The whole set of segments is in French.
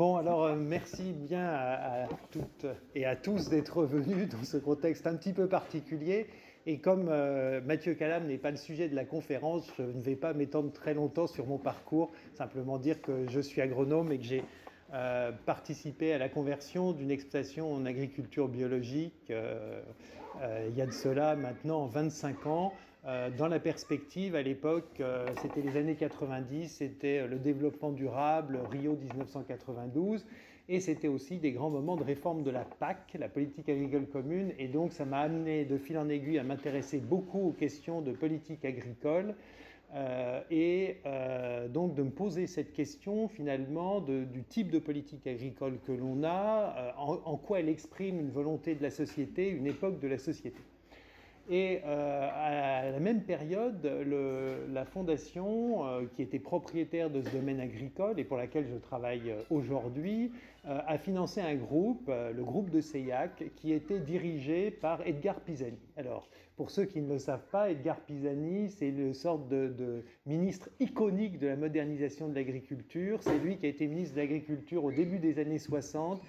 Bon, alors euh, merci bien à, toutes et à tous d'être venus dans ce contexte un petit peu particulier. Et comme euh, Mathieu Calam n'est pas le sujet de la conférence, je ne vais pas m'étendre très longtemps sur mon parcours, simplement dire que je suis agronome et que j'ai euh, participé à la conversion d'une exploitation en agriculture biologique il y a de cela maintenant 25 ans. Euh, dans la perspective, à l'époque, euh, c'était les années 90, c'était le développement durable, Rio 1992, et c'était aussi des grands moments de réforme de la PAC, la politique agricole commune, et donc ça m'a amené de fil en aiguille à m'intéresser beaucoup aux questions de politique agricole. Euh, et donc de me poser cette question finalement du type de politique agricole que l'on a, en, quoi elle exprime une volonté de la société, une époque de la société. Et euh, à la même période, la fondation, euh, qui était propriétaire de ce domaine agricole et pour laquelle je travaille euh, aujourd'hui, a financé un groupe, le groupe de Seillac, qui était dirigé par Edgar Pisani. Alors, pour ceux qui ne le savent pas, Edgar Pisani, c'est une sorte de, ministre iconique de la modernisation de l'agriculture. C'est lui qui a été ministre de l'Agriculture au début des années 60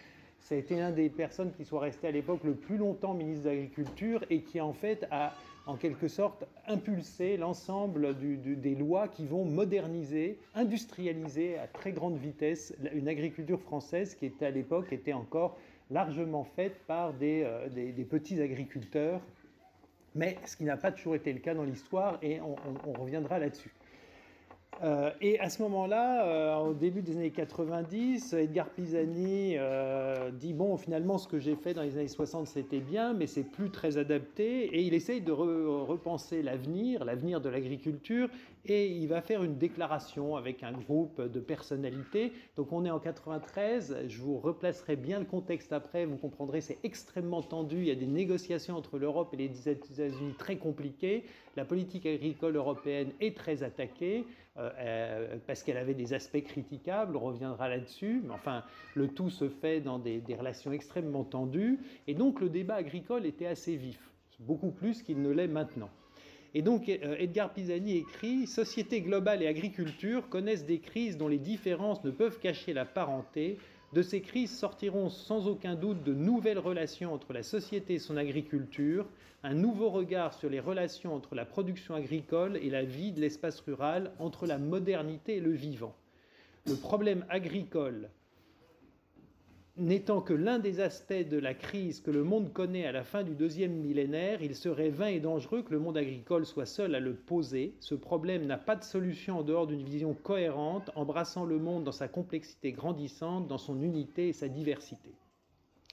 ça a été l'un des personnes qui soit restées à l'époque le plus longtemps ministre de l'Agriculture et qui en fait a en quelque sorte impulsé l'ensemble des lois qui vont moderniser, industrialiser à très grande vitesse une agriculture française qui était à l'époque était encore largement faite par des, euh, petits agriculteurs, mais ce qui n'a pas toujours été le cas dans l'histoire et on reviendra là-dessus. Euh, et à ce moment-là, euh, au début des années 90, Edgar Pisani euh, dit bon, finalement, ce que j'ai fait dans les années 60, c'était bien, mais c'est plus très adapté. Et il essaye de repenser l'avenir, l'avenir de l'agriculture, et il va faire une déclaration avec un groupe de personnalités. Donc, on est en 93. Je vous replacerai bien le contexte après. Vous comprendrez, c'est extrêmement tendu. Il y a des négociations entre l'Europe et les États-Unis très compliquées. La politique agricole européenne est très attaquée. Euh, parce qu'elle avait des aspects critiquables, on reviendra là-dessus, mais enfin, le tout se fait dans des, relations extrêmement tendues, et donc le débat agricole était assez vif, beaucoup plus qu'il ne l'est maintenant. Et donc euh, Edgar Pisani écrit Société globale et agriculture connaissent des crises dont les différences ne peuvent cacher la parenté, de ces crises sortiront sans aucun doute de nouvelles relations entre la société et son agriculture, un nouveau regard sur les relations entre la production agricole et la vie de l'espace rural, entre la modernité et le vivant. Le problème agricole N'étant que l'un des aspects de la crise que le monde connaît à la fin du deuxième millénaire, il serait vain et dangereux que le monde agricole soit seul à le poser. Ce problème n'a pas de solution en dehors d'une vision cohérente, embrassant le monde dans sa complexité grandissante, dans son unité et sa diversité.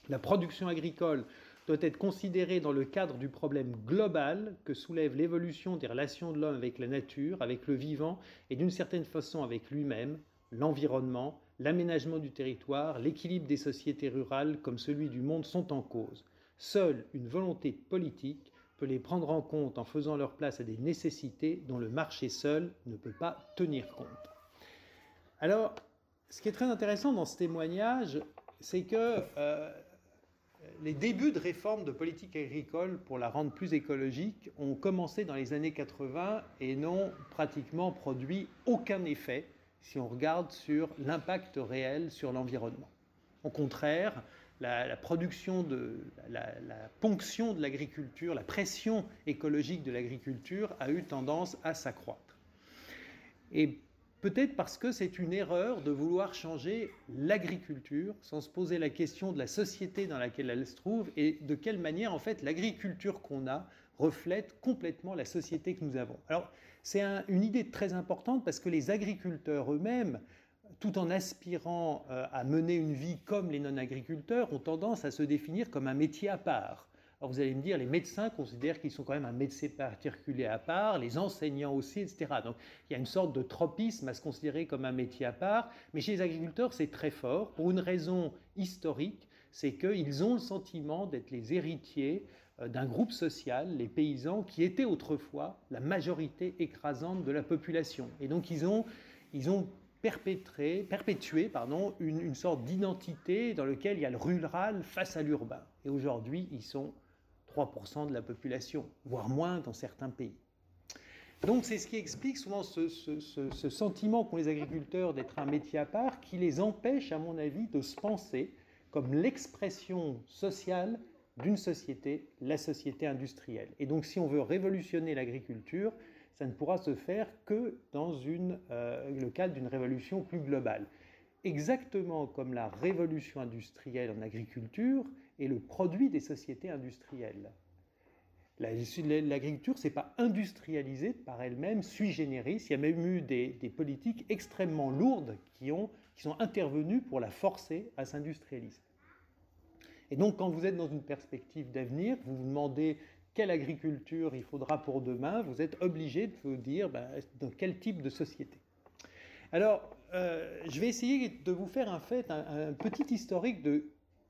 La production agricole doit être considérée dans le cadre du problème global que soulève l'évolution des relations de l'homme avec la nature, avec le vivant et d'une certaine façon avec lui-même, l'environnement, l'aménagement du territoire, l'équilibre des sociétés rurales comme celui du monde sont en cause. Seule une volonté politique peut les prendre en compte en faisant leur place à des nécessités dont le marché seul ne peut pas tenir compte. Alors, ce qui est très intéressant dans ce témoignage, c'est que euh, les débuts de réforme de politique agricole pour la rendre plus écologique ont commencé dans les années 80 et n'ont pratiquement produit aucun effet si on regarde sur l'impact réel sur l'environnement. Au contraire, la, production de la, ponction de l'agriculture, la pression écologique de l'agriculture a eu tendance à s'accroître. Et peut-être parce que c'est une erreur de vouloir changer l'agriculture sans se poser la question de la société dans laquelle elle se trouve et de quelle manière en fait l'agriculture qu'on a reflète complètement la société que nous avons. C'est une idée très importante parce que les agriculteurs eux-mêmes, tout en aspirant euh, à mener une vie comme les non-agriculteurs, ont tendance à se définir comme un métier à part. Alors vous allez me dire, les médecins considèrent qu'ils sont quand même un médecin particulier à part, les enseignants aussi, etc. Donc il y a une sorte de tropisme à se considérer comme un métier à part, mais chez les agriculteurs c'est très fort, pour une raison historique, c'est qu'ils ont le sentiment d'être les héritiers d'un groupe social, les paysans, qui étaient autrefois la majorité écrasante de la population. Et donc ils ont, ils ont perpétré, perpétué pardon, une, une sorte d'identité dans laquelle il y a le rural face à l'urbain. Et aujourd'hui, ils sont 3% de la population, voire moins dans certains pays. Donc c'est ce qui explique souvent ce, ce sentiment qu'ont les agriculteurs d'être un métier à part, qui les empêche, à mon avis, de se penser comme l'expression sociale d'une société, la société industrielle. Et donc si on veut révolutionner l'agriculture, ça ne pourra se faire que dans euh, le cadre d'une révolution plus globale. Exactement comme la révolution industrielle en agriculture est le produit des sociétés industrielles. L'agriculture, ce n'est pas industrialisé par elle-même, sui generis. Il y a même eu des, politiques extrêmement lourdes qui, ont, qui sont intervenues pour la forcer à s'industrialiser. Et donc, quand vous êtes dans une perspective d'avenir, vous vous demandez quelle agriculture il faudra pour demain, vous êtes obligé de vous dire ben, dans quel type de société. Alors, euh, je vais essayer de vous faire un petit historique de,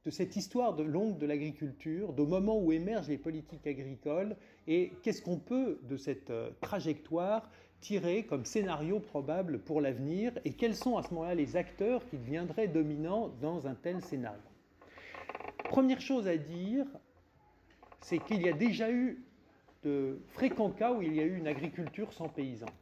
de, cette histoire de longue de l'agriculture, au moment où émergent les politiques agricoles, et qu'est-ce qu'on peut de cette euh, trajectoire tirer comme scénario probable pour l'avenir, et quels sont à ce moment-là les acteurs qui deviendraient dominants dans un tel scénario. Première chose à dire, c'est qu'il y a déjà eu de fréquents cas où il y a eu une agriculture sans paysans.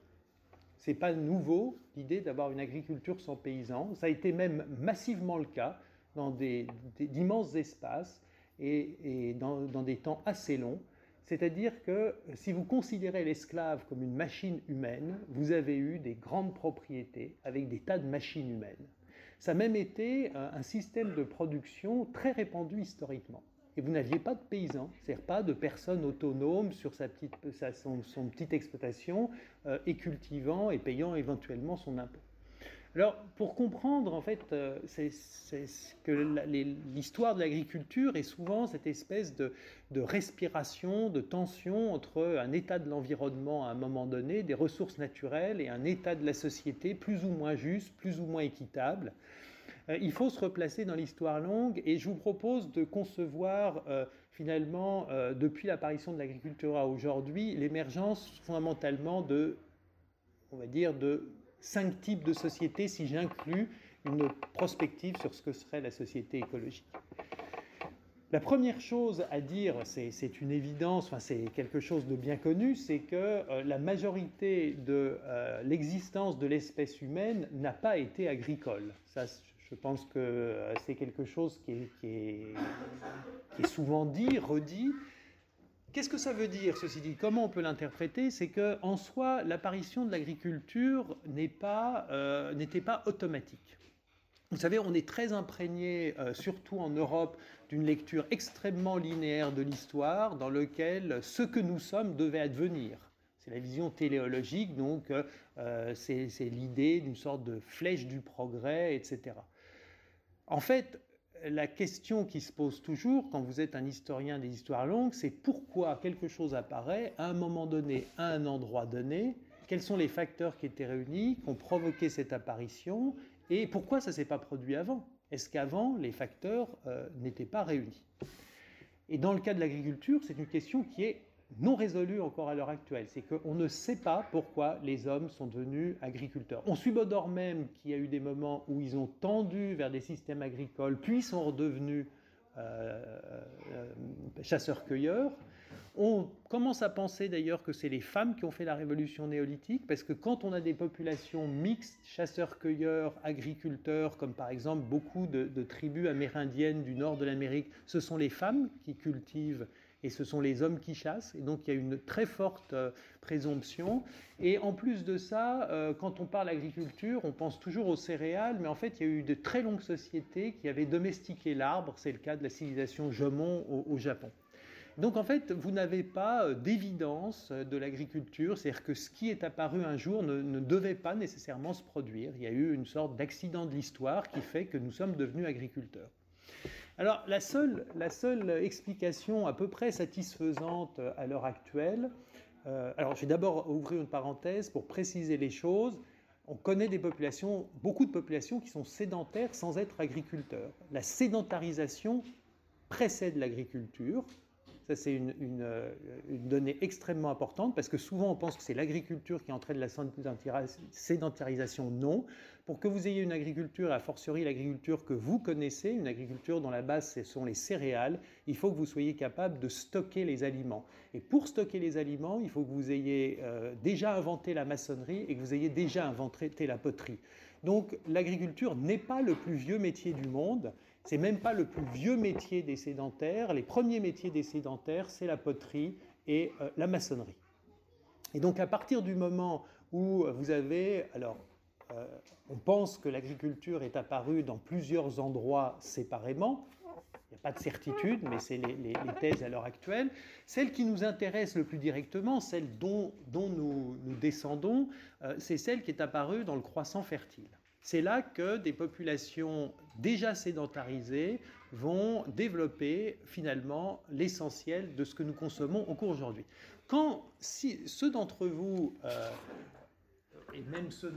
Ce n'est pas nouveau l'idée d'avoir une agriculture sans paysans. Ça a été même massivement le cas dans d'immenses espaces et, dans, dans, des temps assez longs. C'est-à-dire que si vous considérez l'esclave comme une machine humaine, vous avez eu des grandes propriétés avec des tas de machines humaines. Ça a même été un système de production très répandu historiquement. Et vous n'aviez pas de paysans, c'est-à-dire pas de personnes autonomes sur sa petite, son, petite exploitation euh, et cultivant et payant éventuellement son impôt. Alors, pour comprendre, en fait, euh, c'est que l'histoire de l'agriculture est souvent cette espèce de, respiration, de tension entre un état de l'environnement à un moment donné, des ressources naturelles, et un état de la société plus ou moins juste, plus ou moins équitable. Euh, il faut se replacer dans l'histoire longue, et je vous propose de concevoir euh, finalement, depuis l'apparition de l'agriculture à aujourd'hui, l'émergence fondamentalement de, on va dire, de cinq types de sociétés si j'inclus une prospective sur ce que serait la société écologique. La première chose à dire, c'est une évidence, enfin, c'est quelque chose de bien connu, c'est que euh, la majorité de euh, l'existence de l'espèce humaine n'a pas été agricole. Ça, je pense que euh, c'est quelque chose qui est, qui est, souvent dit, redit, Qu'est-ce que ça veut dire, ceci dit? Comment on peut l'interpréter? C'est qu'en soi, l'apparition de l'agriculture euh, n'était pas, automatique. Vous savez, on est très imprégné, euh, surtout en Europe, d'une lecture extrêmement linéaire de l'histoire, dans lequel ce que nous sommes devait advenir. C'est la vision téléologique, donc euh, c'est l'idée d'une sorte de flèche du progrès, etc. En fait, la question qui se pose toujours quand vous êtes un historien des histoires longues, c'est pourquoi quelque chose apparaît à un moment donné, à un endroit donné, quels sont les facteurs qui étaient réunis, qui ont provoqué cette apparition, et pourquoi ça ne s'est pas produit avant? Est-ce qu'avant, les facteurs euh, n'étaient pas réunis? Et dans le cas de l'agriculture, c'est une question qui est non résolu encore à l'heure actuelle. C'est qu'on ne sait pas pourquoi les hommes sont devenus agriculteurs. On subodore même qu'il y a eu des moments où ils ont tendu vers des systèmes agricoles, puis sont redevenus euh, euh, chasseurs-cueilleurs. On commence à penser d'ailleurs que c'est les femmes qui ont fait la révolution néolithique, parce que quand on a des populations mixtes, chasseurs-cueilleurs, agriculteurs, comme par exemple beaucoup de tribus amérindiennes du nord de l'Amérique, ce sont les femmes qui cultivent et ce sont les hommes qui chassent. Et donc il y a une très forte euh, présomption. Et en plus de ça, euh, quand on parle agriculture, on pense toujours aux céréales, mais en fait il y a eu de très longues sociétés qui avaient domestiqué l'arbre. C'est le cas de la civilisation Jomon au, Japon. Donc en fait, vous n'avez pas euh, d'évidence de l'agriculture, c'est-à-dire que ce qui est apparu un jour ne, ne, devait pas nécessairement se produire. Il y a eu une sorte d'accident de l'histoire qui fait que nous sommes devenus agriculteurs. Alors la seule, la seule explication à peu près satisfaisante à l'heure actuelle, euh, alors je vais d'abord ouvrir une parenthèse pour préciser les choses. On connaît des populations, beaucoup de populations qui sont sédentaires sans être agriculteurs. La sédentarisation précède l'agriculture. Ça, c'est une, une, donnée extrêmement importante parce que souvent on pense que c'est l'agriculture qui entraîne la sédentarisation. Non. Pour que vous ayez une agriculture, a fortiori l'agriculture que vous connaissez, une agriculture dont la base ce sont les céréales, il faut que vous soyez capable de stocker les aliments. Et pour stocker les aliments, il faut que vous ayez euh, déjà inventé la maçonnerie et que vous ayez déjà inventé la poterie. Donc l'agriculture n'est pas le plus vieux métier du monde, c'est même pas le plus vieux métier des sédentaires. Les premiers métiers des sédentaires, c'est la poterie et euh, la maçonnerie. Et donc à partir du moment où vous avez, alors euh, on pense que l'agriculture est apparue dans plusieurs endroits séparément. Il n'y a pas de certitude, mais c'est les, thèses à l'heure actuelle. Celle qui nous intéresse le plus directement, celle dont, nous, descendons, euh, c'est celle qui est apparue dans le croissant fertile. C'est là que des populations déjà sédentarisées vont développer finalement l'essentiel de ce que nous consommons au cours aujourd'hui. Quand si, ceux d'entre vous, euh, et même ceux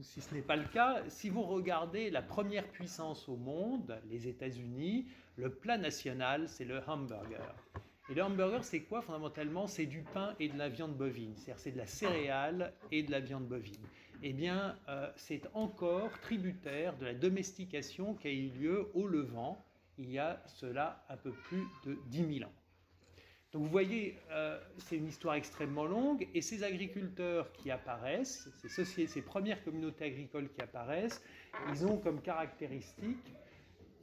si ce n'est pas le cas, si vous regardez la première puissance au monde, les États-Unis, le plat national, c'est le hamburger. Et le hamburger, c'est quoi fondamentalement? C'est du pain et de la viande bovine, c'est-à-dire c'est de la céréale et de la viande bovine. Eh bien, euh, c'est encore tributaire de la domestication qui a eu lieu au Levant il y a cela un peu plus de 10 000 ans. Donc vous voyez, euh, c'est une histoire extrêmement longue, et ces agriculteurs qui apparaissent, ces, ces premières communautés agricoles qui apparaissent, ils ont comme caractéristique,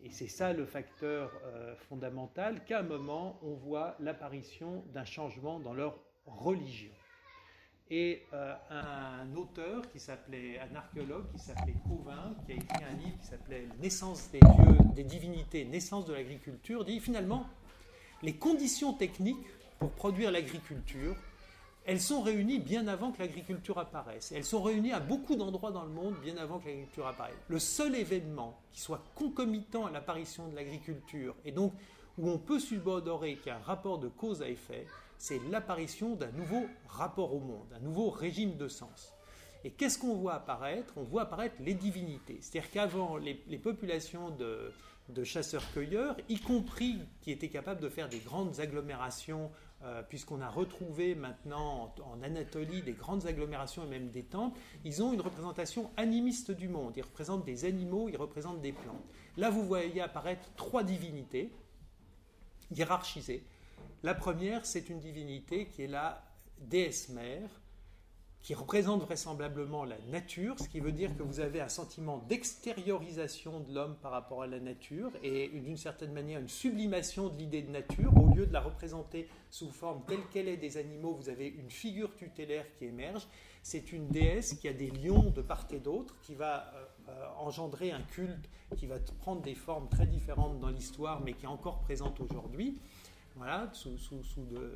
et c'est ça le facteur euh, fondamental, qu'à un moment, on voit l'apparition d'un changement dans leur religion. Et euh, un auteur qui s'appelait, un archéologue qui s'appelait Couvin, qui a écrit un livre qui s'appelait Naissance des dieux, des divinités, naissance de l'agriculture, dit finalement, les conditions techniques pour produire l'agriculture, elles sont réunies bien avant que l'agriculture apparaisse. Elles sont réunies à beaucoup d'endroits dans le monde bien avant que l'agriculture apparaisse. Le seul événement qui soit concomitant à l'apparition de l'agriculture, et donc où on peut subodorer qu'il y a un rapport de cause à effet, c'est l'apparition d'un nouveau rapport au monde, un nouveau régime de sens. Et qu'est-ce qu'on voit apparaître? On voit apparaître les divinités. C'est-à-dire qu'avant, les populations de, chasseurs-cueilleurs, y compris qui étaient capables de faire des grandes agglomérations, euh, puisqu'on a retrouvé maintenant en, Anatolie des grandes agglomérations et même des temples, ils ont une représentation animiste du monde. Ils représentent des animaux, ils représentent des plantes. Là, vous voyez apparaître trois divinités La première, c'est une divinité qui est la déesse mère, qui représente vraisemblablement la nature, ce qui veut dire que vous avez un sentiment d'extériorisation de l'homme par rapport à la nature et d'une certaine manière une sublimation de l'idée de nature. Au lieu de la représenter sous forme telle qu'elle est des animaux, vous avez une figure tutélaire qui émerge. C'est une déesse qui a des lions de part et d'autre, qui va euh, euh, engendrer un culte qui va prendre des formes très différentes dans l'histoire, mais qui est encore présente aujourd'hui. Voilà, sous,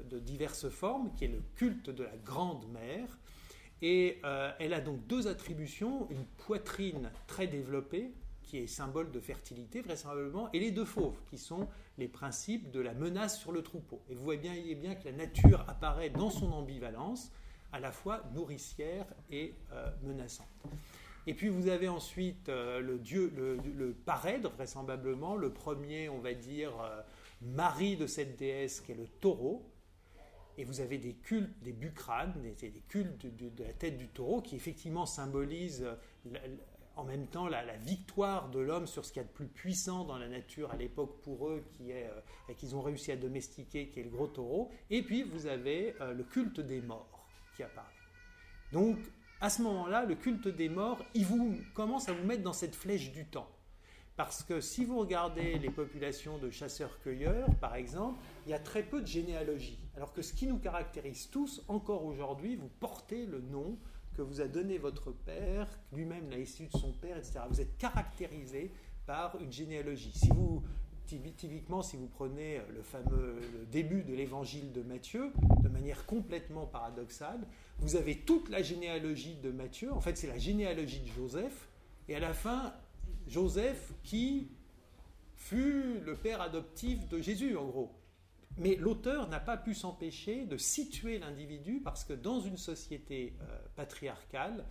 de, diverses formes, qui est le culte de la Grande Mère, et euh, elle a donc deux attributions, une poitrine très développée, qui est symbole de fertilité vraisemblablement, et les deux fauves, qui sont les principes de la menace sur le troupeau. Et vous voyez bien, bien que la nature apparaît dans son ambivalence, à la fois nourricière et euh, menaçante. Et puis vous avez ensuite euh, le dieu, le, le, parèdre, vraisemblablement, le premier, on va dire, mari de cette déesse, qui est le taureau, et vous avez des cultes, des bucranes, des, cultes de, la tête du taureau qui effectivement symbolisent euh, en même temps la, victoire de l'homme sur ce qu'il y a de plus puissant dans la nature à l'époque pour eux, qui est euh, qu'ils ont réussi à domestiquer, qui est le gros taureau. Et puis vous avez euh, le culte des morts qui apparaît. Donc à ce moment-là, le culte des morts, il vous commence à vous mettre dans cette flèche du temps. Parce que si vous regardez les populations de chasseurs-cueilleurs, par exemple, il y a très peu de généalogie. Alors que ce qui nous caractérise tous, encore aujourd'hui, vous portez le nom que vous a donné votre père, lui-même l'a issu de son père, etc. Vous êtes caractérisé par une généalogie. Si vous, typiquement, si vous prenez le fameux début de l'évangile de Matthieu, de manière complètement paradoxale, vous avez toute la généalogie de Matthieu. En fait, c'est la généalogie de Joseph. Et à la fin, Joseph qui fut le père adoptif de Jésus, en gros. Mais l'auteur n'a pas pu s'empêcher de situer l'individu parce que dans une société euh, patriarcale,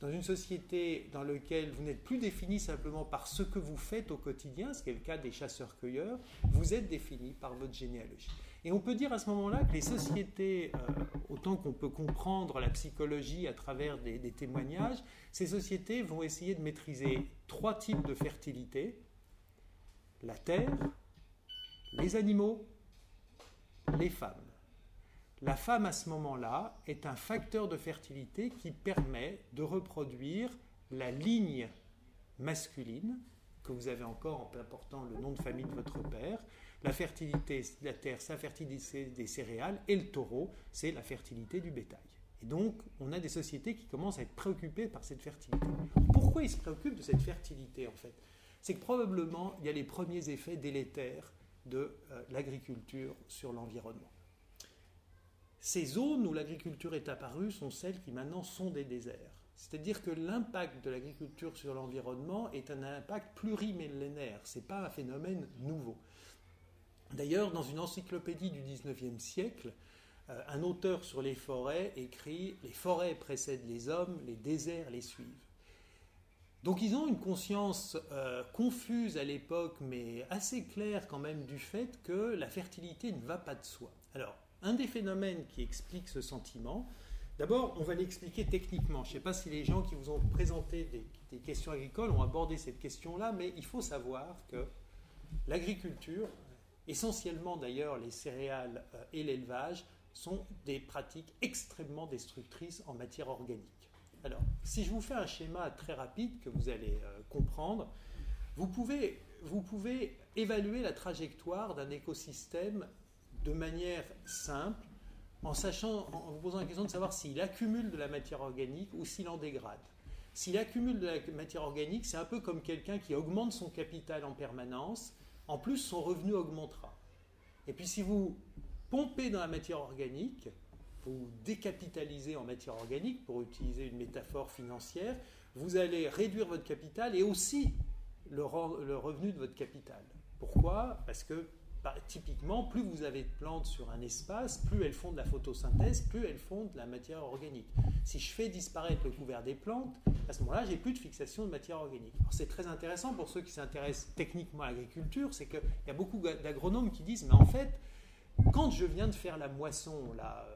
dans une société dans laquelle vous n'êtes plus défini simplement par ce que vous faites au quotidien, ce qui est le cas des chasseurs-cueilleurs, vous êtes défini par votre généalogie. Et on peut dire à ce moment-là que les sociétés, euh, autant qu'on peut comprendre la psychologie à travers des, témoignages, ces sociétés vont essayer de maîtriser trois types de fertilité. La terre, les animaux, les femmes. La femme à ce moment-là est un facteur de fertilité qui permet de reproduire la ligne masculine, que vous avez encore en important le nom de famille de votre père, la fertilité de la terre, c'est la fertilité des céréales, et le taureau, c'est la fertilité du bétail. Et donc, on a des sociétés qui commencent à être préoccupées par cette fertilité. Pourquoi ils se préoccupent de cette fertilité, en fait? C'est que probablement, il y a les premiers effets délétères de euh, l'agriculture sur l'environnement. Ces zones où l'agriculture est apparue sont celles qui maintenant sont des déserts. C'est-à-dire que l'impact de l'agriculture sur l'environnement est un impact plurimillénaire, ce n'est pas un phénomène nouveau. D'ailleurs, dans une encyclopédie du 19e siècle, euh, un auteur sur les forêts écrit Les forêts précèdent les hommes, les déserts les suivent. Donc ils ont une conscience euh, confuse à l'époque, mais assez claire quand même du fait que la fertilité ne va pas de soi. Alors, un des phénomènes qui explique ce sentiment, d'abord, on va l'expliquer techniquement. Je ne sais pas si les gens qui vous ont présenté des, des questions agricoles ont abordé cette question-là, mais il faut savoir que l'agriculture, essentiellement d'ailleurs les céréales euh, et l'élevage, sont des pratiques extrêmement destructrices en matière organique. Alors, si je vous fais un schéma très rapide que vous allez euh, comprendre, vous pouvez, vous pouvez évaluer la trajectoire d'un écosystème de manière simple en en vous posant la question de savoir s'il accumule de la matière organique ou s'il en dégrade. S'il accumule de la matière organique, c'est un peu comme quelqu'un qui augmente son capital en permanence en plus, son revenu augmentera. Et puis si vous pompez dans la matière organique, vous décapitalisez en matière organique, pour utiliser une métaphore financière, vous allez réduire votre capital et aussi le, revenu de votre capital. Pourquoi? Parce que bah, typiquement, plus vous avez de plantes sur un espace, plus elles font de la photosynthèse, plus elles font de la matière organique. Si je fais disparaître le couvert des plantes, à ce moment-là, j'ai plus de fixation de matière organique. C'est très intéressant pour ceux qui s'intéressent techniquement à l'agriculture, c'est qu'il y a beaucoup d'agronomes qui disent, mais en fait, quand je viens de faire la moisson, là,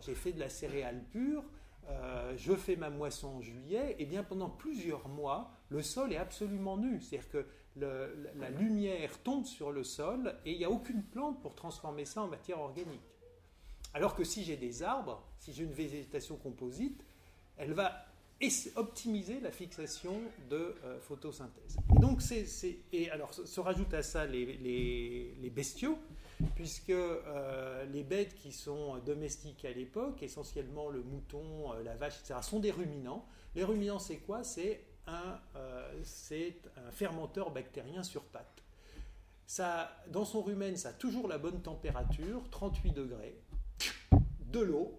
j'ai fait de la céréale pure, euh, je fais ma moisson en juillet, et eh bien pendant plusieurs mois, le sol est absolument nu. C'est-à-dire que la lumière tombe sur le sol et il n'y a aucune plante pour transformer ça en matière organique. Alors que si j'ai des arbres, si j'ai une végétation composite, elle va optimiser la fixation de euh, photosynthèse. Et donc, c'est, et alors se, rajoute à ça les, les, bestiaux, puisque euh, les bêtes qui sont domestiques à l'époque, essentiellement le mouton, euh, la vache, etc., sont des ruminants. Les ruminants, c'est quoi? C'est un, euh, c'est un fermenteur bactérien sur pattes. Ça, dans son rumen, ça a toujours la bonne température, 38 degrés, de l'eau.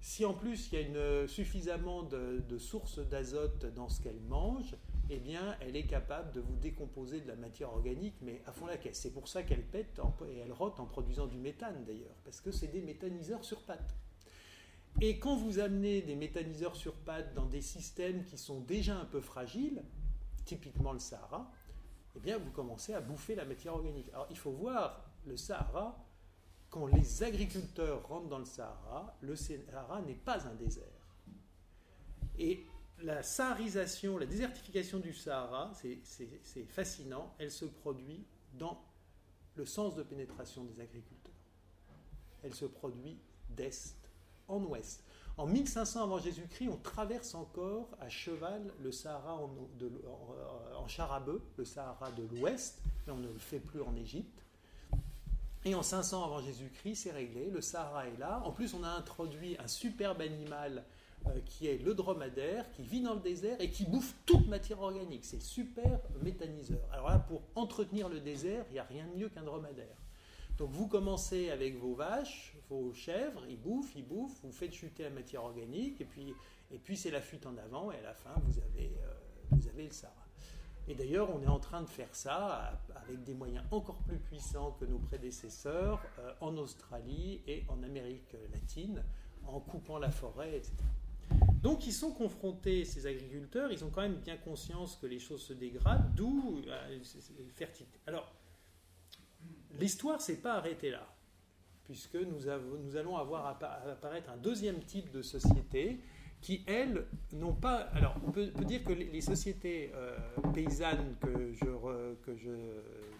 Si en plus il y a une, suffisamment de, sources d'azote dans ce qu'elle mange, eh bien, elle est capable de vous décomposer de la matière organique, mais à fond la caisse. C'est pour ça qu'elle pète et elle rote en produisant du méthane d'ailleurs, parce que c'est des méthaniseurs sur pattes. Et quand vous amenez des méthaniseurs sur pattes dans des systèmes qui sont déjà un peu fragiles, typiquement le Sahara, eh bien vous commencez à bouffer la matière organique. Alors il faut voir le Sahara, quand les agriculteurs rentrent dans le Sahara, le Sahara n'est pas un désert. Et la saharisation, la désertification du Sahara, c'est fascinant, elle se produit dans le sens de pénétration des agriculteurs. Elle se produit d'est en ouest. En 1500 avant Jésus-Christ, on traverse encore à cheval le Sahara en, de, bœuf, le Sahara de l'ouest, mais on ne le fait plus en Égypte. Et en 500 avant Jésus-Christ, c'est réglé, le Sahara est là. En plus, on a introduit un superbe animal euh, qui est le dromadaire, qui vit dans le désert et qui bouffe toute matière organique. C'est super méthaniseur. Alors là, pour entretenir le désert, il n'y a rien de mieux qu'un dromadaire. Donc vous commencez avec vos vaches, vos chèvres, ils bouffent, ils bouffent, vous faites chuter la matière organique, et puis, et puis c'est la fuite en avant, et à la fin, vous avez, euh, vous avez le Sahara. Et d'ailleurs, on est en train de faire ça avec des moyens encore plus puissants que nos prédécesseurs euh, en Australie et en Amérique latine, en coupant la forêt, etc. Donc ils sont confrontés, ces agriculteurs, ils ont quand même bien conscience que les choses se dégradent, d'où euh, fertilité. Alors, l'histoire s'est pas arrêtée là. puisque nous, allons avoir apparaître un deuxième type de société qui, elles, n'ont pas... Alors, on peut, dire que les, sociétés euh, paysannes que je, que je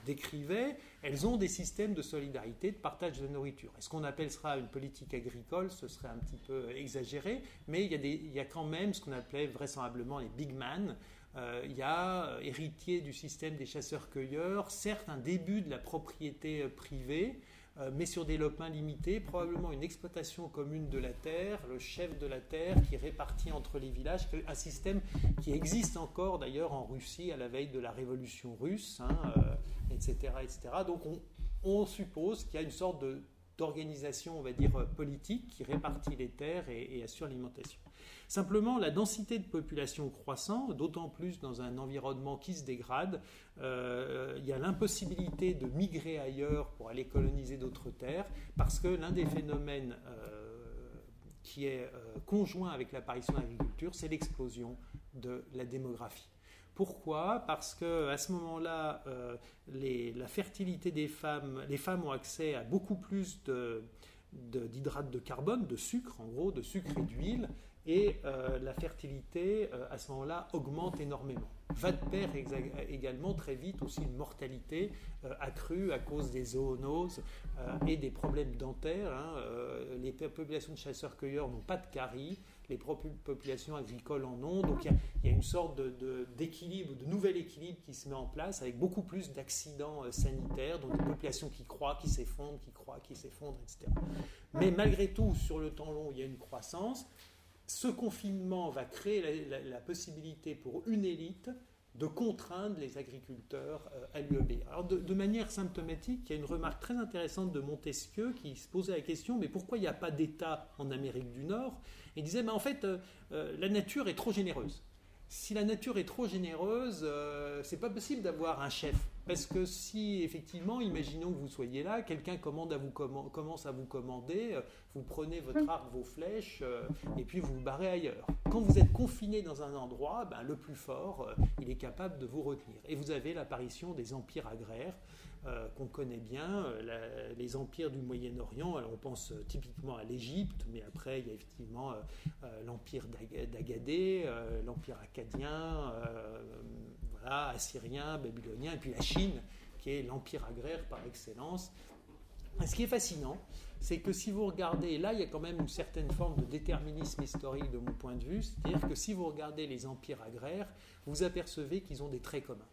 décrivais, elles ont des systèmes de solidarité, de partage de nourriture. Est-ce qu'on appellera une politique agricole? Ce serait un petit peu exagéré, mais il y a, des, il y a quand même ce qu'on appelait vraisemblablement les big man, il y a, euh, héritier du système des chasseurs-cueilleurs, certes un début de la propriété euh, privée, mais sur des lopins limités, probablement une exploitation commune de la terre, le chef de la terre qui répartit entre les villages, un système qui existe encore d'ailleurs en Russie à la veille de la révolution russe, etc., hein, etc. Donc on, suppose qu'il y a une sorte d'organisation, on va dire, politique qui répartit les terres et assure l'alimentation. Simplement, la densité de population croissant, d'autant plus dans un environnement qui se dégrade, euh, il y a l'impossibilité de migrer ailleurs pour aller coloniser d'autres terres, parce que l'un des phénomènes euh, qui est euh, conjoint avec l'apparition de l'agriculture, c'est l'explosion de la démographie. Pourquoi? Parce que à ce moment-là, la fertilité des femmes, les femmes ont accès à beaucoup plus d'hydrates de, de, carbone, de sucre en gros, de sucre et d'huile, et euh, la fertilité euh, à ce moment-là augmente énormément. Va de pair également très vite aussi une mortalité euh, accrue à cause des zoonoses et des problèmes dentaires. Hein. les populations de chasseurs-cueilleurs n'ont pas de caries, les populations agricoles en ont, donc il y, a une sorte d'équilibre, de, de, nouvel équilibre qui se met en place avec beaucoup plus d'accidents sanitaires, donc des populations qui croient, qui s'effondrent, qui croient, qui s'effondrent, etc. Mais malgré tout, sur le temps long, il y a une croissance ce confinement va créer la, possibilité pour une élite de contraindre les agriculteurs euh, à obéir. Alors de, manière symptomatique, il y a une remarque très intéressante de Montesquieu qui se posait la question, mais pourquoi il n'y a pas d'État en Amérique du Nord? Il disait, en fait, euh, euh, la nature est trop généreuse si la nature est trop généreuse, euh, c'est pas possible d'avoir un chef. Parce que si effectivement, imaginons que vous soyez là, quelqu'un commande à vous commence à vous commander, euh, vous prenez votre arc, vos flèches, euh, et puis vous vous barrez ailleurs. Quand vous êtes confiné dans un endroit, ben, le plus fort, il est capable de vous retenir. Et vous avez l'apparition des empires agraires euh, qu'on connaît bien, euh, les empires du Moyen-Orient. Alors on pense euh, typiquement à l'Égypte, mais après il y a effectivement l'empire d'Agadé, l'empire acadien, voilà, assyrien, babylonien, et puis la Chine, qui est l'empire agraire par excellence. ce qui est fascinant, c'est que si vous regardez, là il y a quand même une certaine forme de déterminisme historique de mon point de vue, c'est-à-dire que si vous regardez les empires agraires, vous apercevez qu'ils ont des traits communs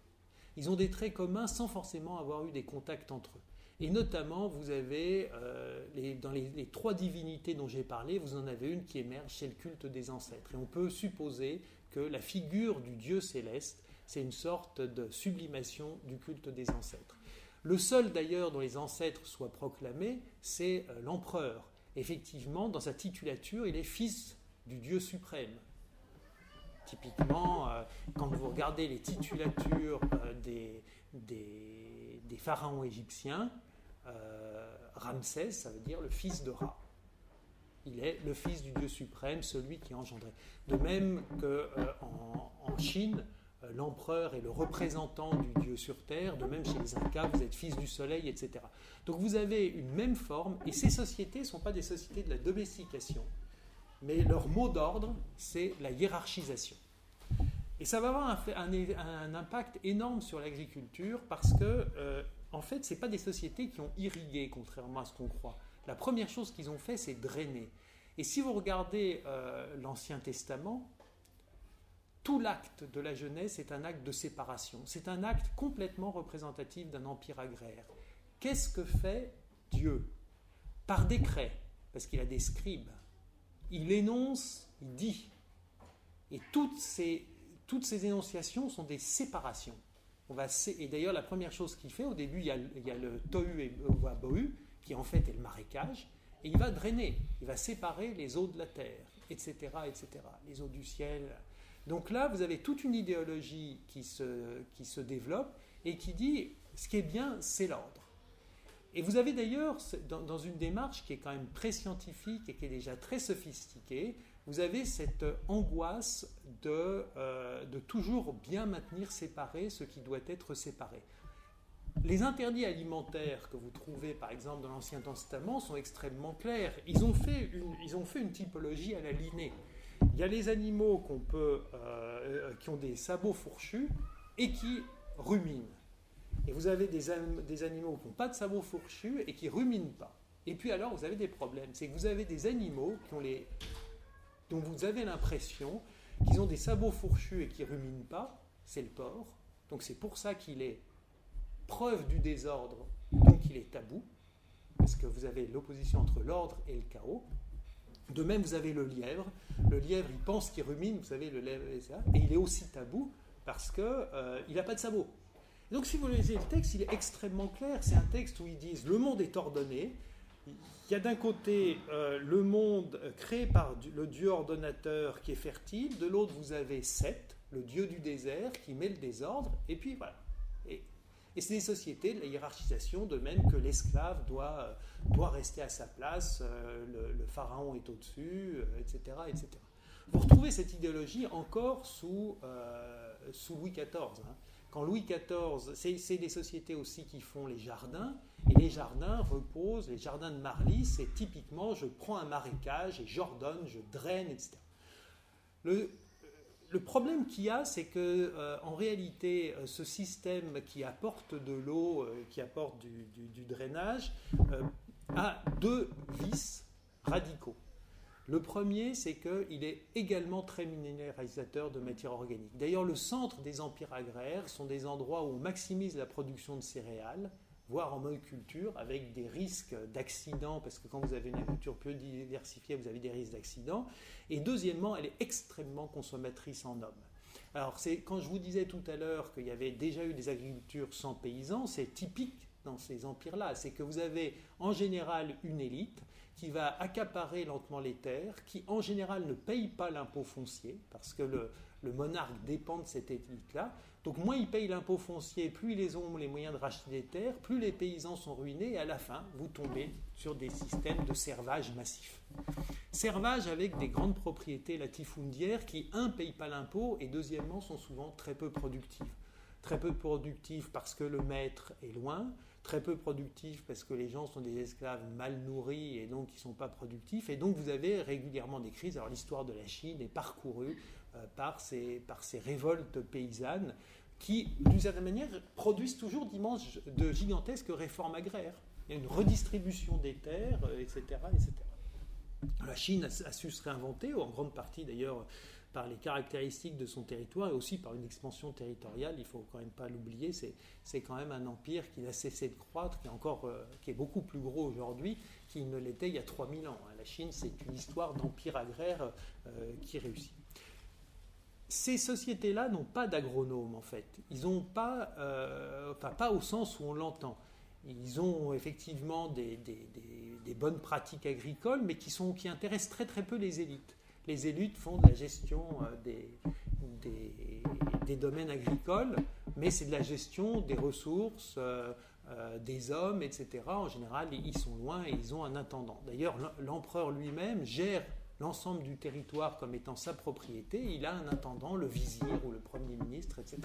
ils ont des traits communs sans forcément avoir eu des contacts entre eux. Et notamment, vous avez, euh, dans les, trois divinités dont j'ai parlé, vous en avez une qui émerge, c'est le culte des ancêtres. Et on peut supposer que la figure du Dieu céleste, c'est une sorte de sublimation du culte des ancêtres. Le seul d'ailleurs dont les ancêtres soient proclamés, c'est euh, l'empereur. Effectivement, dans sa titulature, il est fils du Dieu suprême, Typiquement, euh, quand vous regardez les titulatures euh, des, pharaons égyptiens, euh, Ramsès, ça veut dire le fils de Ra. Il est le fils du Dieu suprême, celui qui engendrait. De même qu'en en Chine, l'empereur est le représentant du Dieu sur terre, de même chez les Incas, vous êtes fils du soleil, etc. Donc vous avez une même forme, et ces sociétés ne sont pas des sociétés de la domestication, mais leur mot d'ordre, c'est la hiérarchisation. Et ça va avoir un, impact énorme sur l'agriculture parce que, euh, en fait, ce pas des sociétés qui ont irrigué, contrairement à ce qu'on croit. La première chose qu'ils ont fait, c'est drainer. Et si vous regardez euh, l'Ancien Testament, tout l'acte de la jeunesse est un acte de séparation. C'est un acte complètement représentatif d'un empire agraire. Qu'est-ce que fait Dieu? Par décret, parce qu'il a des scribes, il énonce, il dit. Et toutes ces, toutes ces énonciations sont des séparations. Et d'ailleurs, la première chose qu'il fait, au début, il y, a, le tohu et bohu, qui en fait est le marécage, et il va drainer, il va séparer les eaux de la terre, etc., etc., les eaux du ciel. Donc là, vous avez toute une idéologie qui se, qui se développe et qui dit, ce qui est bien, c'est l'ordre. Et vous avez d'ailleurs, dans, une démarche qui est quand même très scientifique et qui est déjà très sophistiquée, vous avez cette angoisse de, euh, de toujours bien maintenir séparé ce qui doit être séparé. les interdits alimentaires que vous trouvez par exemple dans l'Ancien Testament sont extrêmement clairs. Ils ont fait une, typologie à la linée. Il y a les animaux euh, qui ont des sabots fourchus et qui ruminent. Et vous avez des, animaux qui n'ont pas de sabots fourchus et qui ruminent pas. Et puis alors, vous avez des problèmes. C'est que vous avez des animaux dont vous avez l'impression qu'ils ont des sabots fourchus et qui ruminent pas. C'est le porc. Donc c'est pour ça qu'il est preuve du désordre, donc il est tabou, parce que vous avez l'opposition entre l'ordre et le chaos. De même, vous avez le lièvre. Le lièvre, il pense qu'il rumine, vous savez, le lièvre, et, ça, et il est aussi tabou parce qu'il euh, n'a pas de sabots. Donc, si vous lisez le texte, il est extrêmement clair. C'est un texte où ils disent le monde est ordonné. Il y a d'un côté euh, le monde créé par le Dieu ordonnateur qui est fertile. De l'autre, vous avez Seth, le Dieu du désert, qui met le désordre. Et puis voilà. Et c'est des sociétés de la hiérarchisation, de même que l'esclave doit, euh, doit rester à sa place, euh, le, pharaon est au-dessus, etc., etc. Vous retrouvez cette idéologie encore sous, Louis XIV. Quand Louis XIV, c'est des sociétés aussi qui font les jardins, et les jardins reposent, les jardins de Marly, c'est typiquement je prends un marécage et j'ordonne, je draine, etc. Le, problème qu'il y a, c'est que euh, en réalité, euh, ce système qui apporte de l'eau, euh, qui apporte du, drainage, a deux vices radicaux. Le premier, c'est qu'il est également très minéralisateur de matière organique. D'ailleurs, le centre des empires agraires sont des endroits où on maximise la production de céréales, voire en monoculture, avec des risques d'accident, parce que quand vous avez une agriculture peu diversifiée, vous avez des risques d'accident. Et deuxièmement, elle est extrêmement consommatrice en hommes. Alors, c'est quand je vous disais tout à l'heure qu'il y avait déjà eu des agricultures sans paysans, c'est typique dans ces empires-là. C'est que vous avez en général une élite qui va accaparer lentement les terres, qui en général ne paye pas l'impôt foncier, parce que le, monarque dépend de cette élite-là. Donc moins ils payent l'impôt foncier, plus ils ont les moyens de racheter des terres, plus les paysans sont ruinés, et à la fin, vous tombez sur des systèmes de servage massif. Servage avec des grandes propriétés latifundiaires qui, un, ne payent pas l'impôt, et deuxièmement, sont souvent très peu productives. Très peu productives parce que le maître est loin, très peu productifs parce que les gens sont des esclaves mal nourris et donc ils ne sont pas productifs. Et donc vous avez régulièrement des crises. Alors l'histoire de la Chine est parcourue euh, par, ces, par ces révoltes paysannes qui, d'une certaine manière, produisent toujours de gigantesques réformes agraires. Il y a une redistribution des terres, etc. Euh, etc. La Chine a, su se réinventer, en grande partie d'ailleurs par les caractéristiques de son territoire et aussi par une expansion territoriale, il faut quand même pas l'oublier, c'est quand même un empire qui n'a cessé de croître, qui est, encore, euh, qui est beaucoup plus gros aujourd'hui qu'il ne l'était il y a 3000 ans. La Chine, c'est une histoire d'empire agraire qui réussit ces sociétés-là n'ont pas d'agronomes en fait. Ils n'ont pas, euh, enfin pas au sens où on l'entend. Ils ont effectivement des, bonnes pratiques agricoles, mais qui, sont, qui intéressent très très peu les élites. Les élites font de la gestion euh, des, domaines agricoles, mais c'est de la gestion des ressources, euh, des hommes, etc. En général, ils sont loin et ils ont un intendant. D'ailleurs, l'empereur lui-même gère l'ensemble du territoire comme étant sa propriété, il a un intendant, le vizir ou le premier ministre, etc.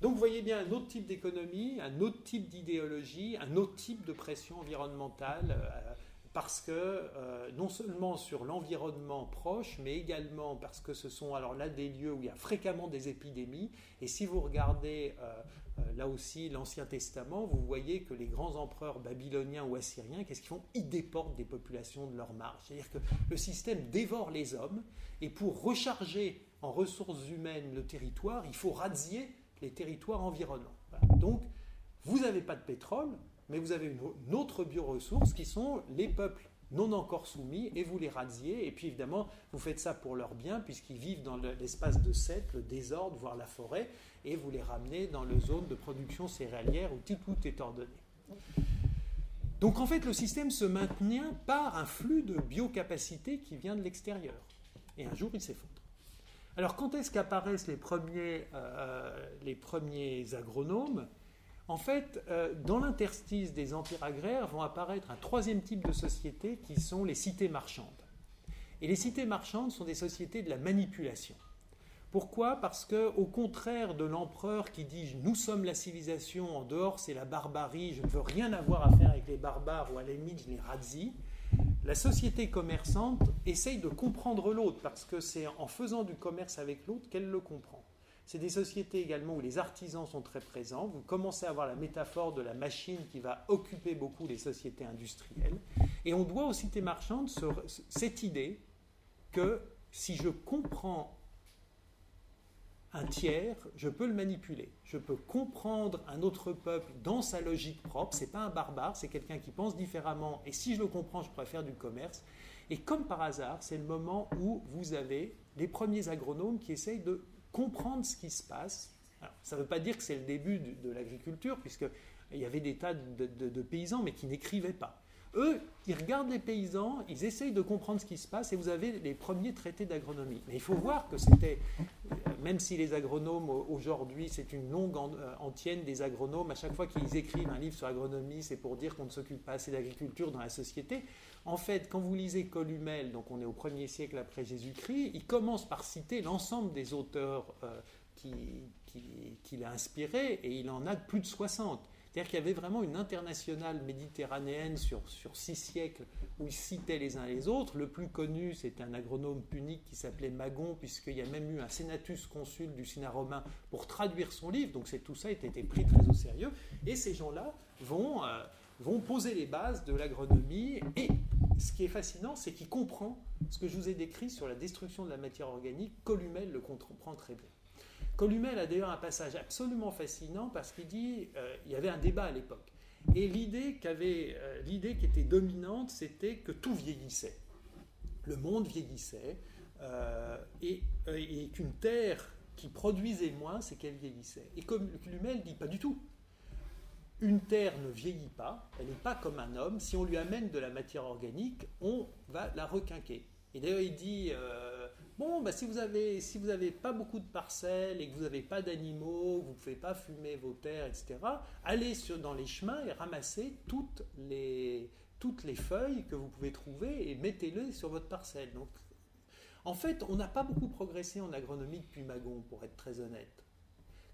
Donc vous voyez bien un autre type d'économie, un autre type d'idéologie, un autre type de pression environnementale, euh, parce que euh, non seulement sur l'environnement proche, mais également parce que ce sont alors là des lieux où il y a fréquemment des épidémies, et si vous regardez euh, euh, là aussi, l'Ancien Testament, vous voyez que les grands empereurs babyloniens ou assyriens, qu'est-ce qu'ils font? Ils déportent des populations de leur marge. C'est-à-dire que le système dévore les hommes, et pour recharger en ressources humaines le territoire, il faut razzier les territoires environnants. Donc, vous n'avez pas de pétrole, mais vous avez une autre bioressource qui sont les peuples non encore soumis et vous les radiez. Et puis évidemment, vous faites ça pour leur bien, puisqu'ils vivent dans l'espace de Seth, le désordre, voire la forêt, et vous les ramenez dans le zone de production céréalière où tout, est ordonné. Donc en fait, le système se maintient par un flux de biocapacité qui vient de l'extérieur. Et un jour, il s'effondre. Alors quand est-ce qu'apparaissent les premiers, euh, les premiers agronomes? En fait, euh, dans l'interstice des empires agraires vont apparaître un troisième type de société qui sont les cités marchandes. Et les cités marchandes sont des sociétés de la manipulation. Pourquoi? Parce que, au contraire de l'empereur qui dit nous sommes la civilisation, en dehors c'est la barbarie, je ne veux rien avoir à faire avec les barbares ou à la limite les razzi, la société commerçante essaye de comprendre l'autre parce que c'est en faisant du commerce avec l'autre qu'elle le comprend. C'est des sociétés également où les artisans sont très présents. Vous commencez à avoir la métaphore de la machine qui va occuper beaucoup les sociétés industrielles. Et on doit aux cités marchandes cette idée que si je comprends un tiers, je peux le manipuler. Je peux comprendre un autre peuple dans sa logique propre. C'est pas un barbare, c'est quelqu'un qui pense différemment. Et si je le comprends, je pourrais faire du commerce. Et comme par hasard, c'est le moment où vous avez les premiers agronomes qui essayent de comprendre ce qui se passe. ça ne veut pas dire que c'est le début de, l'agriculture, puisqu'il y avait des tas de paysans, mais qui n'écrivaient pas. Eux, ils regardent les paysans, ils essayent de comprendre ce qui se passe, et vous avez les premiers traités d'agronomie. Mais il faut voir que c'était, même si les agronomes aujourd'hui, c'est une longue euh, antienne des agronomes, à chaque fois qu'ils écrivent un livre sur l'agronomie, c'est pour dire qu'on ne s'occupe pas assez d'agriculture dans la société. En fait, quand vous lisez Columel, donc on est au 1er siècle après Jésus-Christ, il commence par citer l'ensemble des auteurs euh, qu'il qui, a inspirés, et il en a plus de 60. C'est-à-dire qu'il y avait vraiment une internationale méditerranéenne sur, sur six siècles où ils citaient les uns les autres. Le plus connu, c'était un agronome punique qui s'appelait Magon, puisqu'il y a même eu un senatus consul du Sénat romain pour traduire son livre. Donc c'est, tout ça a été pris très au sérieux. Et ces gens-là vont, euh, vont poser les bases de l'agronomie. Et ce qui est fascinant, c'est qu'il comprend ce que je vous ai décrit sur la destruction de la matière organique. Columel le comprend très bien. Columel a d'ailleurs un passage absolument fascinant parce qu'il dit euh, il y avait un débat à l'époque. Et l'idée, euh, l'idée qui était dominante, c'était que tout vieillissait. Le monde vieillissait euh, et, qu'une terre qui produisait moins, c'est qu'elle vieillissait. Et comme Columel dit pas du tout. Une terre ne vieillit pas, elle n'est pas comme un homme. Si on lui amène de la matière organique, on va la requinquer. Et d'ailleurs, il dit Bon, bah, si vous avez si vous n'avez pas beaucoup de parcelles et que vous n'avez pas d'animaux, vous ne pouvez pas fumer vos terres, etc., allez sur, dans les chemins et ramassez toutes les, toutes les feuilles que vous pouvez trouver et mettez-les sur votre parcelle. Donc, en fait, on n'a pas beaucoup progressé en agronomie depuis Magon, pour être très honnête.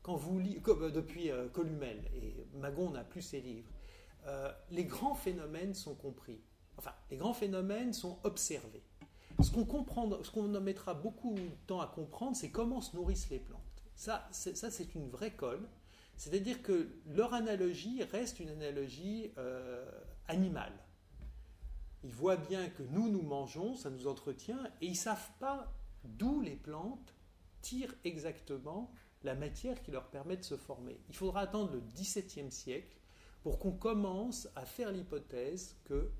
Euh, depuis euh, Columel, et Magon n'a plus ses livres, euh, les grands phénomènes sont compris. Enfin, les grands phénomènes sont observés. Ce qu'on qu'on mettra beaucoup de temps à comprendre, c'est comment se nourrissent les plantes. Ça, c'est une vraie colle. C'est-à-dire que leur analogie reste une analogie euh, animale. Ils voient bien que nous, nous mangeons, ça nous entretient, et ils ne savent pas d'où les plantes tirent exactement la matière qui leur permet de se former. Il faudra attendre le XVIIe siècle pour qu'on commence à faire l'hypothèse que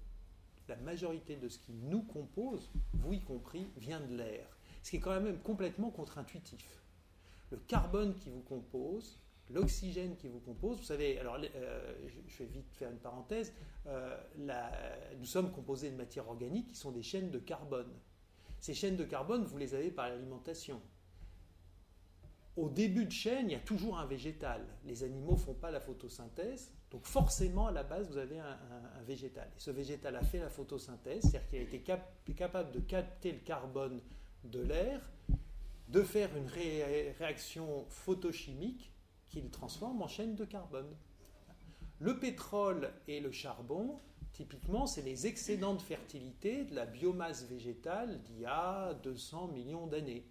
la majorité de ce qui nous compose, vous y compris, vient de l'air. Ce qui est quand même complètement contre-intuitif. Le carbone qui vous compose, l'oxygène qui vous compose, vous savez, alors euh, je vais vite faire une parenthèse, euh, nous sommes composés de matières organiques qui sont des chaînes de carbone. Ces chaînes de carbone, vous les avez par l'alimentation. Au début de chaîne, il y a toujours un végétal. Les animaux ne font pas la photosynthèse, donc forcément, à la base, vous avez un, végétal. Et ce végétal a fait la photosynthèse, c'est-à-dire qu'il a été capable de capter le carbone de l'air, de faire une réaction photochimique qui le transforme en chaîne de carbone. Le pétrole et le charbon, typiquement, c'est les excédents de fertilité de la biomasse végétale d'il y a 200 millions d'années.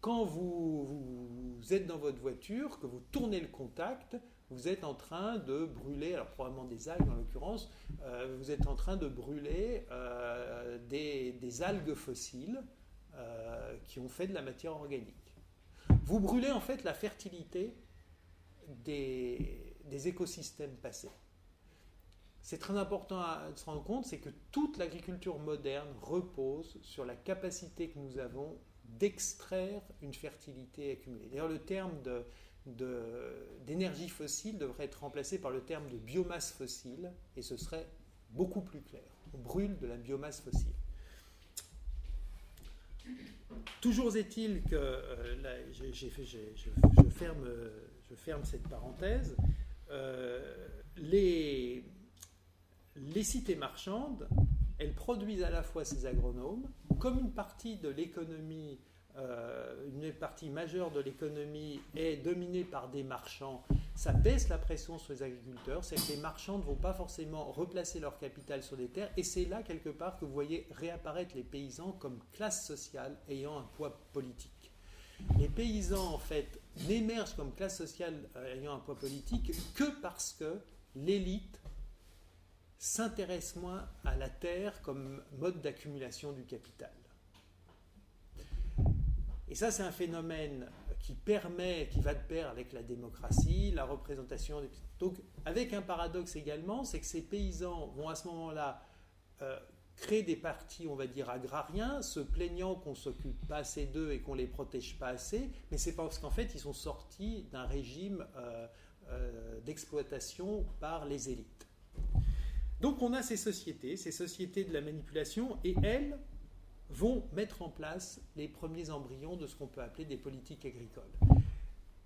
Quand vous, êtes dans votre voiture, que vous tournez le contact, vous êtes en train de brûler, alors probablement des algues en l'occurrence, euh, vous êtes en train de brûler euh, des, algues fossiles euh, qui ont fait de la matière organique. Vous brûlez en fait la fertilité des, des écosystèmes passés. C'est très important à se rendre compte, c'est que toute l'agriculture moderne repose sur la capacité que nous avons d'extraire une fertilité accumulée. D'ailleurs, le terme d'énergie fossile devrait être remplacé par le terme de biomasse fossile, et ce serait beaucoup plus clair. On brûle de la biomasse fossile. Toujours est-il que, euh, je, ferme, je, ferme, cette parenthèse, euh, les cités marchandes, elles produisent à la fois ces agronomes, comme une partie de l'économie euh, une partie majeure de l'économie est dominée par des marchands, ça baisse la pression sur les agriculteurs, c'est que les marchands ne vont pas forcément replacer leur capital sur des terres, et c'est là quelque part que vous voyez réapparaître les paysans comme classe sociale ayant un poids politique. Les paysans, en fait, n'émergent comme classe sociale euh, ayant un poids politique que parce que l'élite s'intéresse moins à la terre comme mode d'accumulation du capital. Et ça, c'est un phénomène qui permet, qui va de pair avec la démocratie, la représentation. Des... Donc, avec un paradoxe également, c'est que ces paysans vont à ce moment-là euh, créer des partis, on va dire, agrariens, se plaignant qu'on s'occupe pas assez d'eux et qu'on les protège pas assez, mais c'est parce qu'en fait, ils sont sortis d'un régime euh, euh, d'exploitation par les élites. Donc on a ces sociétés, ces sociétés de la manipulation, et elles vont mettre en place les premiers embryons de ce qu'on peut appeler des politiques agricoles.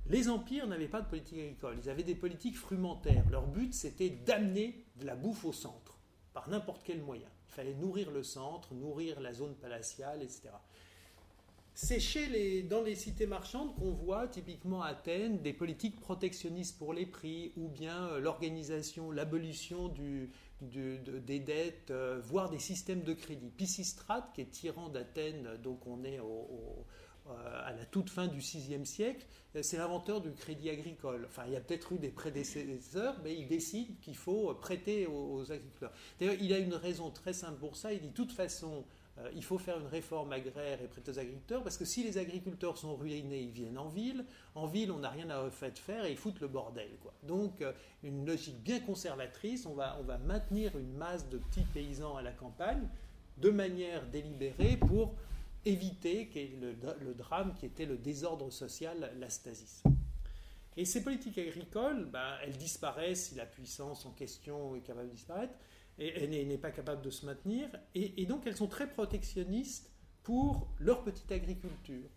Les empires n'avaient pas de politique agricole, ils avaient des politiques frumentaires. Leur but, c'était d'amener de la bouffe au centre, par n'importe quel moyen. Il fallait nourrir le centre, nourrir la zone palatiale, etc. C'est les, dans les cités marchandes qu'on voit typiquement à Athènes des politiques protectionnistes pour les prix ou bien euh, l'organisation, l'abolition du, des dettes, euh, voire des systèmes de crédit. Pisistrate, qui est tyran d'Athènes, donc on est euh, à la toute fin du VIe siècle, c'est l'inventeur du crédit agricole. Enfin, il y a peut-être eu des prédécesseurs, mais il décide qu'il faut prêter aux agriculteurs. D'ailleurs, il a une raison très simple pour ça. Il dit de toute façon, euh, il faut faire une réforme agraire et prêter aux agriculteurs, parce que si les agriculteurs sont ruinés, ils viennent en ville. En ville, on n'a rien à faire et ils foutent le bordel. Donc, euh, une logique bien conservatrice, on va, on va maintenir une masse de petits paysans à la campagne de manière délibérée pour éviter le, le, drame qui était le désordre social, l'astasis. Et ces politiques agricoles, ben, elles disparaissent si la puissance en question est capable de disparaître et elle n'est pas capable de se maintenir. Et, donc elles sont très protectionnistes pour leur petite agriculture.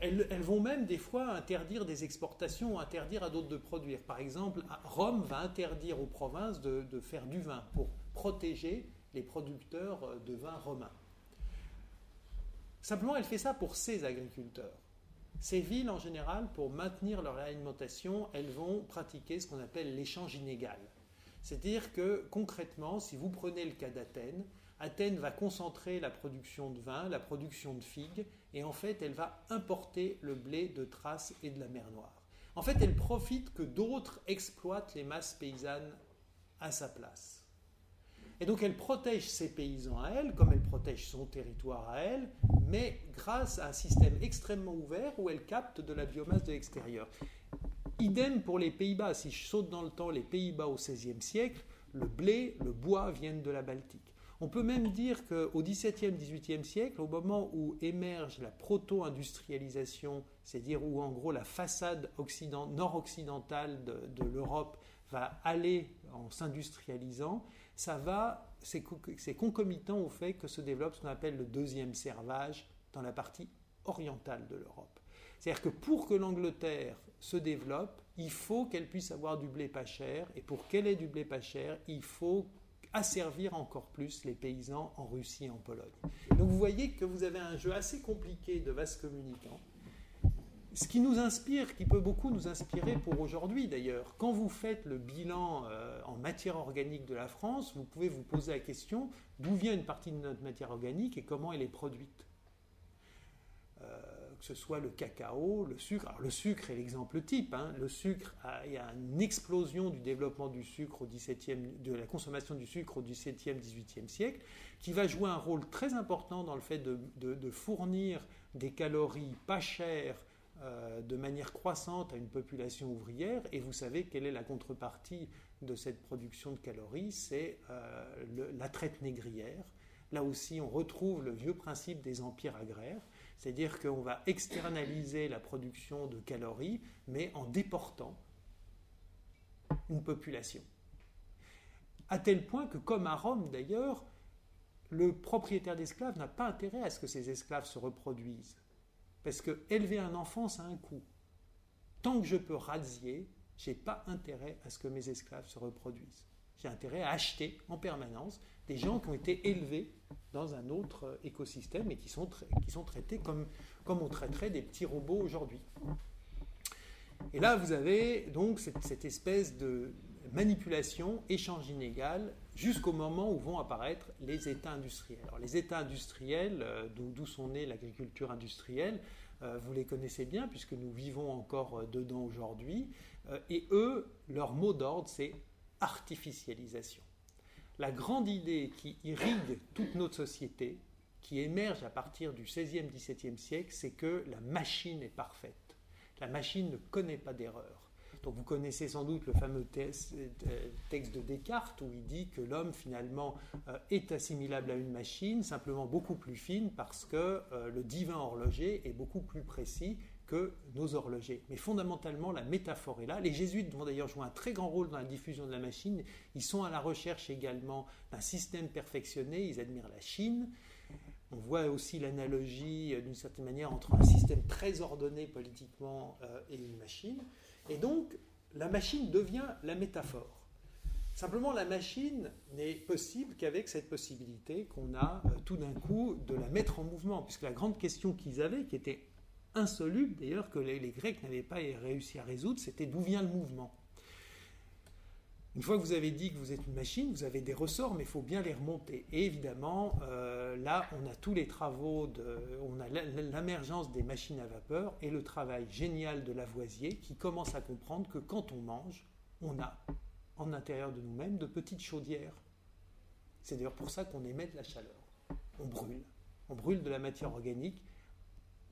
Elles, vont même des fois interdire des exportations, interdire à d'autres de produire. Par exemple, Rome va interdire aux provinces de, de faire du vin pour protéger les producteurs de vin romains. Simplement, elle fait ça pour ses agriculteurs. Ces villes, en général, pour maintenir leur alimentation, elles vont pratiquer ce qu'on appelle l'échange inégal. C'est-à-dire que concrètement, si vous prenez le cas d'Athènes, Athènes va concentrer la production de vin, la production de figues, et en fait, elle va importer le blé de Thrace et de la mer Noire. En fait, elle profite que d'autres exploitent les masses paysannes à sa place. Et donc, elle protège ses paysans à elle, comme elle protège son territoire à elle, mais grâce à un système extrêmement ouvert où elle capte de la biomasse de l'extérieur. Idem pour les Pays-Bas. Si je saute dans le temps, les Pays-Bas au XVIe siècle, le blé, le bois viennent de la Baltique. On peut même dire qu'au XVIIe, XVIIIe siècle, au moment où émerge la proto-industrialisation, c'est-à-dire où en gros la façade nord-occidentale de, l'Europe va aller en s'industrialisant, ça va, c'est concomitant au fait que se développe ce qu'on appelle le deuxième servage dans la partie orientale de l'Europe. C'est-à-dire que pour que l'Angleterre se développe, il faut qu'elle puisse avoir du blé pas cher, et pour qu'elle ait du blé pas cher, il faut asservir encore plus les paysans en Russie et en Pologne. Donc vous voyez que vous avez un jeu assez compliqué de vases communicants. Ce qui nous inspire, qui peut beaucoup nous inspirer pour aujourd'hui d'ailleurs, quand vous faites le bilan euh, en matière organique de la France, vous pouvez vous poser la question d'où vient une partie de notre matière organique et comment elle est produite? Que ce soit le cacao, le sucre. Alors le sucre est l'exemple type. Hein. Le sucre, il y a une explosion du développement du sucre au 17e, de la consommation du sucre au XVIIe, XVIIIe siècle, qui va jouer un rôle très important dans le fait de, fournir des calories pas chères euh, de manière croissante à une population ouvrière. Et vous savez quelle est la contrepartie de cette production de calories C'est euh, la traite négrière. Là aussi, on retrouve le vieux principe des empires agraires c'est-à-dire qu'on va externaliser la production de calories, mais en déportant une population. À tel point que, comme à Rome d'ailleurs, le propriétaire d'esclaves n'a pas intérêt à ce que ses esclaves se reproduisent. Parce que élever un enfant, ça a un coût. Tant que je peux rasier, je n'ai pas intérêt à ce que mes esclaves se reproduisent. j'ai intérêt à acheter en permanence des gens qui ont été élevés dans un autre écosystème et qui sont, qui sont traités comme, comme on traiterait des petits robots aujourd'hui. Et là, vous avez donc cette, espèce de manipulation, échange inégal, jusqu'au moment où vont apparaître les États industriels. Alors, les États industriels, euh, d'où sont nés l'agriculture industrielle, euh, vous les connaissez bien puisque nous vivons encore euh, dedans aujourd'hui. et eux, leur mot d'ordre, c'est artificialisation. La grande idée qui irrigue toute notre société, qui émerge à partir du XVIe, XVIIe siècle, c'est que la machine est parfaite. La machine ne connaît pas d'erreur. Donc vous connaissez sans doute le fameux euh, texte de Descartes où il dit que l'homme finalement euh, est assimilable à une machine, simplement beaucoup plus fine parce que euh, le divin horloger est beaucoup plus précis que nos horlogers. Mais fondamentalement, la métaphore est là. Les jésuites vont d'ailleurs jouer un très grand rôle dans la diffusion de la machine. Ils sont à la recherche également d'un système perfectionné. Ils admirent la Chine. On voit aussi l'analogie, d'une certaine manière, entre un système très ordonné politiquement et une machine. Et donc, la machine devient la métaphore. Simplement, la machine n'est possible qu'avec cette possibilité qu'on a euh, tout d'un coup de la mettre en mouvement, puisque la grande question qu'ils avaient, qui était insoluble d'ailleurs, que les Grecs n'avaient pas réussi à résoudre, c'était d'où vient le mouvement. Une fois que vous avez dit que vous êtes une machine, vous avez des ressorts, mais il faut bien les remonter. Et évidemment, euh, là, on a tous les travaux, de, on a l'émergence des machines à vapeur et le travail génial de Lavoisier qui commence à comprendre que quand on mange, on a en intérieur de nous-mêmes de petites chaudières. C'est d'ailleurs pour ça qu'on émet de la chaleur. On brûle. On brûle de la matière organique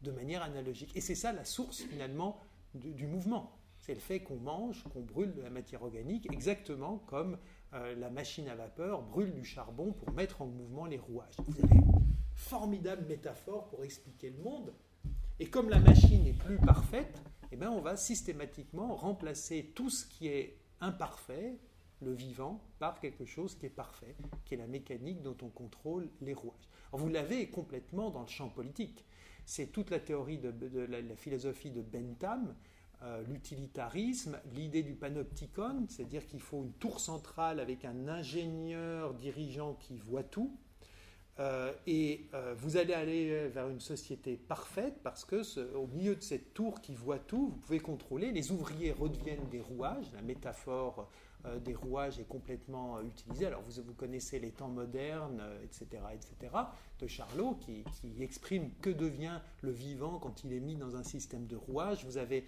de manière analogique. Et c'est ça la source finalement du mouvement c'est le fait qu'on mange, qu'on brûle de la matière organique, exactement comme euh, la machine à vapeur brûle du charbon pour mettre en mouvement les rouages. Vous avez une formidable métaphore pour expliquer le monde. Et comme la machine n'est plus parfaite, eh bien on va systématiquement remplacer tout ce qui est imparfait, le vivant, par quelque chose qui est parfait, qui est la mécanique dont on contrôle les rouages. vous l'avez complètement dans le champ politique. C'est toute la théorie de, la, philosophie de Bentham euh, l'utilitarisme, l'idée du panopticon, c'est-à-dire qu'il faut une tour centrale avec un ingénieur dirigeant qui voit tout. Euh, et euh, vous allez aller vers une société parfaite parce que au milieu de cette tour qui voit tout, vous pouvez contrôler. Les ouvriers redeviennent des rouages. La métaphore euh, des rouages est complètement euh, utilisé. Alors vous, vous connaissez les temps modernes, etc., euh, etc., de Charlot, qui, exprime que devient le vivant quand il est mis dans un système de rouages. Vous avez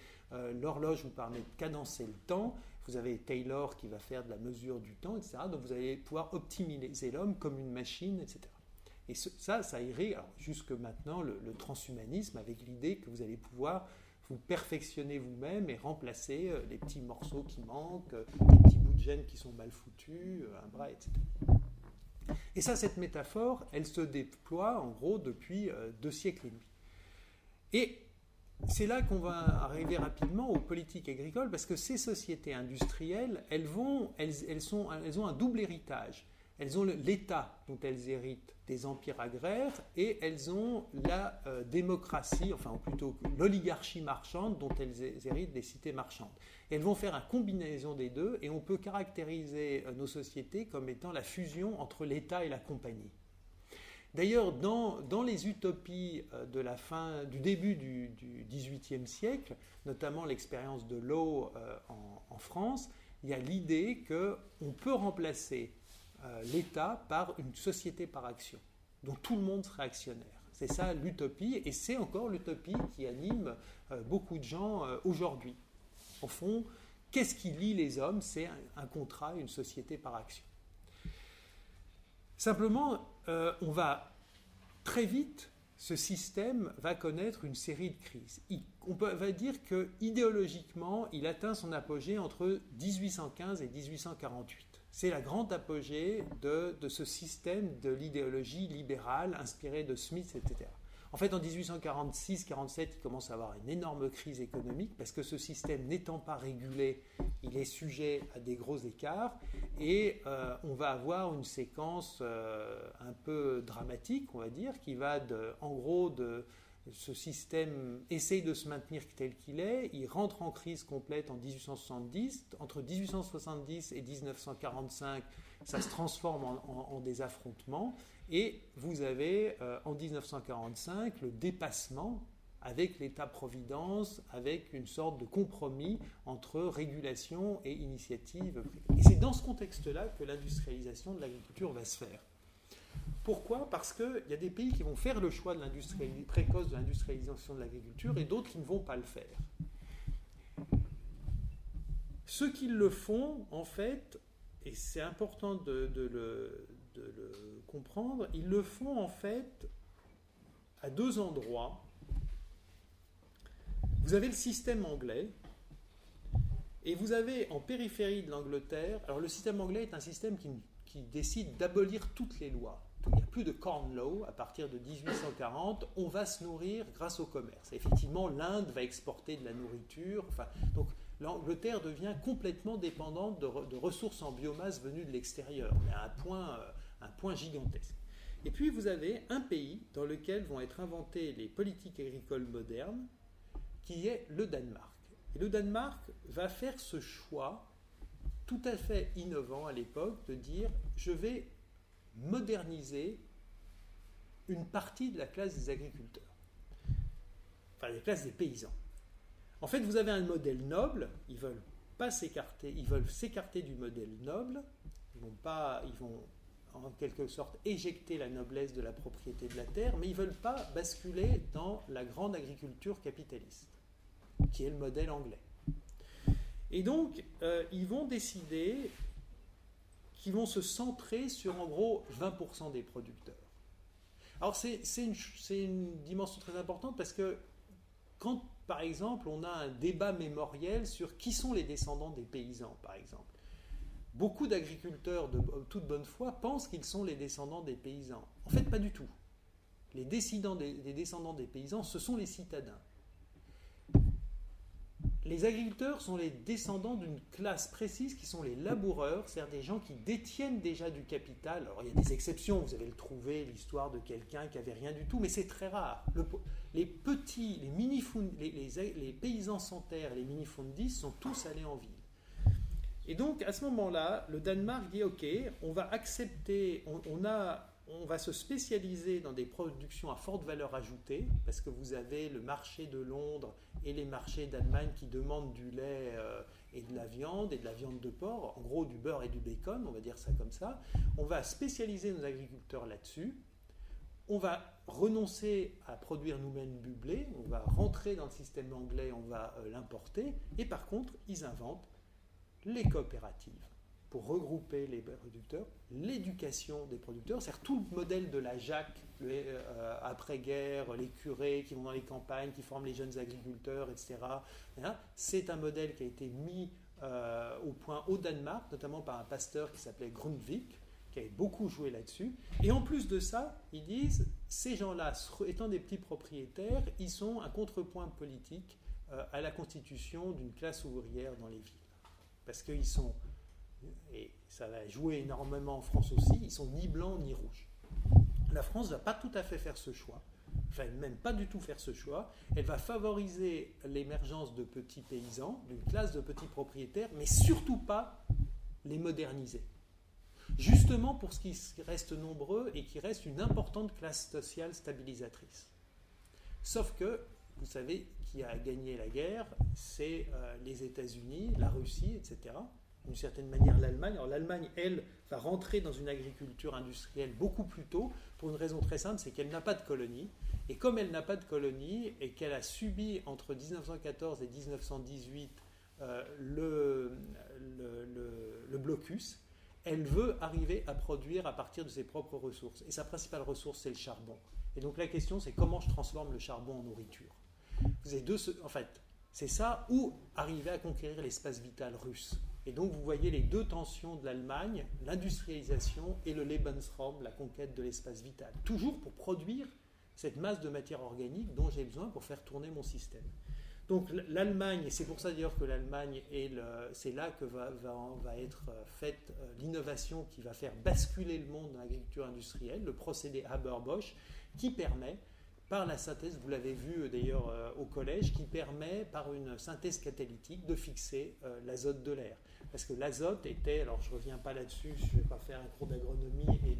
l'horloge vous permet de cadencer le temps. Vous avez Taylor qui va faire de la mesure du temps, etc. Donc vous allez pouvoir optimiser l'homme comme une machine, etc. Et ça, ça irait jusque maintenant le transhumanisme avec l'idée que vous allez pouvoir vous perfectionnez vous-même et remplacez les petits morceaux qui manquent, les petits bouts de gènes qui sont mal foutus, euh, un bras, etc. Et ça, cette métaphore, elle se déploie en gros depuis euh, deux siècles et demi. Et c'est là qu'on va arriver rapidement aux politiques agricoles, parce que ces sociétés industrielles, elles, vont, elles, sont, elles ont un double héritage. Elles ont l'État dont elles héritent des empires agraires et elles ont la euh, démocratie, enfin plutôt l'oligarchie marchande dont elles héritent des cités marchandes. elles vont faire une combinaison des deux et on peut caractériser euh, nos sociétés comme étant la fusion entre l'État et la compagnie. D'ailleurs, dans, dans, les utopies euh, de la fin, du début du, XVIIIe siècle, notamment l'expérience de l'eau en, en, France, il y a l'idée qu'on peut remplacer euh, l'État par une société par action, dont tout le monde serait actionnaire. C'est ça l'utopie, et c'est encore l'utopie qui anime euh, beaucoup de gens euh, aujourd'hui. Au fond, qu'est-ce qui lie les hommes? C'est un, contrat, une société par action. Simplement, on va très vite, ce système va connaître une série de crises. on peut, va dire que idéologiquement, il atteint son apogée entre 1815 et 1848. C'est la grande apogée de, ce système de l'idéologie libérale inspirée de Smith, etc. En fait, en 1846-47, il commence à avoir une énorme crise économique parce que ce système n'étant pas régulé, il est sujet à des gros écarts et euh, on va avoir une séquence euh, un peu dramatique, on va dire, qui va de, en gros de ce système essaye de se maintenir tel qu'il est, il rentre en crise complète en 1870. Entre 1870 et 1945, ça se transforme en, des affrontements. Et vous avez euh, en 1945 le dépassement avec l'État-providence, avec une sorte de compromis entre régulation et initiative. Et c'est dans ce contexte-là que l'industrialisation de l'agriculture va se faire. Pourquoi Parce qu'il y a des pays qui vont faire le choix de précoce de l'industrialisation de l'agriculture et d'autres qui ne vont pas le faire. Ceux qui le font, en fait, et c'est important de, le, comprendre, ils le font en fait à deux endroits. Vous avez le système anglais, et vous avez en périphérie de l'Angleterre, alors le système anglais est un système qui décide d'abolir toutes les lois il n'y a plus de corn law à partir de 1840, on va se nourrir grâce au commerce. effectivement, l'Inde va exporter de la nourriture. Donc l'Angleterre devient complètement dépendante de, ressources en biomasse venues de l'extérieur, mais à euh, un point gigantesque. Et puis vous avez un pays dans lequel vont être inventées les politiques agricoles modernes, qui est le Danemark. Et le Danemark va faire ce choix tout à fait innovant à l'époque de dire je vais moderniser une partie de la classe des agriculteurs, enfin la classe des paysans. En fait, vous avez un modèle noble, ils veulent pas s'écarter, ils veulent s'écarter du modèle noble, ils vont pas, ils vont en quelque sorte éjecter la noblesse de la propriété de la terre, mais ils veulent pas basculer dans la grande agriculture capitaliste, qui est le modèle anglais. Et donc, euh, ils vont décider qui vont se centrer sur en gros 20% des producteurs. Alors c'est une, une, dimension très importante parce que quand par exemple on a un débat mémoriel sur qui sont les descendants des paysans par exemple, beaucoup d'agriculteurs de toute bonne foi pensent qu'ils sont les descendants des paysans. En fait pas du tout. Les des, les descendants des paysans ce sont les citadins les agriculteurs sont les descendants d'une classe précise qui sont les laboureurs, c'est-à-dire des gens qui détiennent déjà du capital. Alors il y a des exceptions, vous avez le trouvé, l'histoire de quelqu'un qui avait rien du tout, mais c'est très rare. les petits, les, mini les, les, paysans sans terre, les mini-fundis sont tous allés en ville. Et donc à ce moment-là, le Danemark dit ok, on va accepter, on a on va se spécialiser dans des productions à forte valeur ajoutée, parce que vous avez le marché de Londres et les marchés d'Allemagne qui demandent du lait euh, et de la viande, et de la viande de porc, en gros du beurre et du bacon, on va dire ça comme ça. On va spécialiser nos agriculteurs là-dessus. On va renoncer à produire nous-mêmes du blé, on va rentrer dans le système anglais, on va euh, l'importer, et par contre, ils inventent les coopératives pour regrouper les producteurs, l'éducation des producteurs, c'est-à-dire tout le modèle de la JAC euh, après-guerre, les curés qui vont dans les campagnes, qui forment les jeunes agriculteurs, etc. Hein, c'est un modèle qui a été mis euh, au point au Danemark, notamment par un pasteur qui s'appelait Grundvik, qui avait beaucoup joué là-dessus. Et en plus de ça, ils disent, ces gens-là, étant des petits propriétaires, ils sont un contrepoint politique euh, à la constitution d'une classe ouvrière dans les villes. Parce qu'ils sont et ça va jouer énormément en France aussi, ils sont ni blancs ni rouges. La France ne va pas tout à fait faire ce choix, enfin même pas du tout faire ce choix. Elle va favoriser l'émergence de petits paysans, d'une classe de petits propriétaires, mais surtout pas les moderniser. Justement pour ce qui reste nombreux et qui reste une importante classe sociale stabilisatrice. Sauf que, vous savez, qui a gagné la guerre, c'est euh, les États-Unis, la Russie, etc d'une certaine manière l'Allemagne. Alors l'Allemagne, elle, va rentrer dans une agriculture industrielle beaucoup plus tôt pour une raison très simple, c'est qu'elle n'a pas de colonie. Et comme elle n'a pas de colonie et qu'elle a subi entre 1914 et 1918 euh, le, le, blocus, elle veut arriver à produire à partir de ses propres ressources. Et sa principale ressource, c'est le charbon. Et donc la question, c'est comment je transforme le charbon en nourriture? Vous avez deux, en fait, c'est ça ou arriver à conquérir l'espace vital russe. Et donc vous voyez les deux tensions de l'Allemagne, l'industrialisation et le Lebensraum, la conquête de l'espace vital. Toujours pour produire cette masse de matière organique dont j'ai besoin pour faire tourner mon système. Donc l'Allemagne, et c'est pour ça d'ailleurs que l'Allemagne, c'est là que va, être euh, faite euh, l'innovation qui va faire basculer le monde dans l'agriculture industrielle, le procédé Haber-Bosch, qui permet par la synthèse, vous l'avez vu euh, d'ailleurs au collège, qui permet par une synthèse catalytique de fixer l'azote de l'air. Parce que l'azote était, alors je ne reviens pas là-dessus, je ne vais pas faire un cours d'agronomie et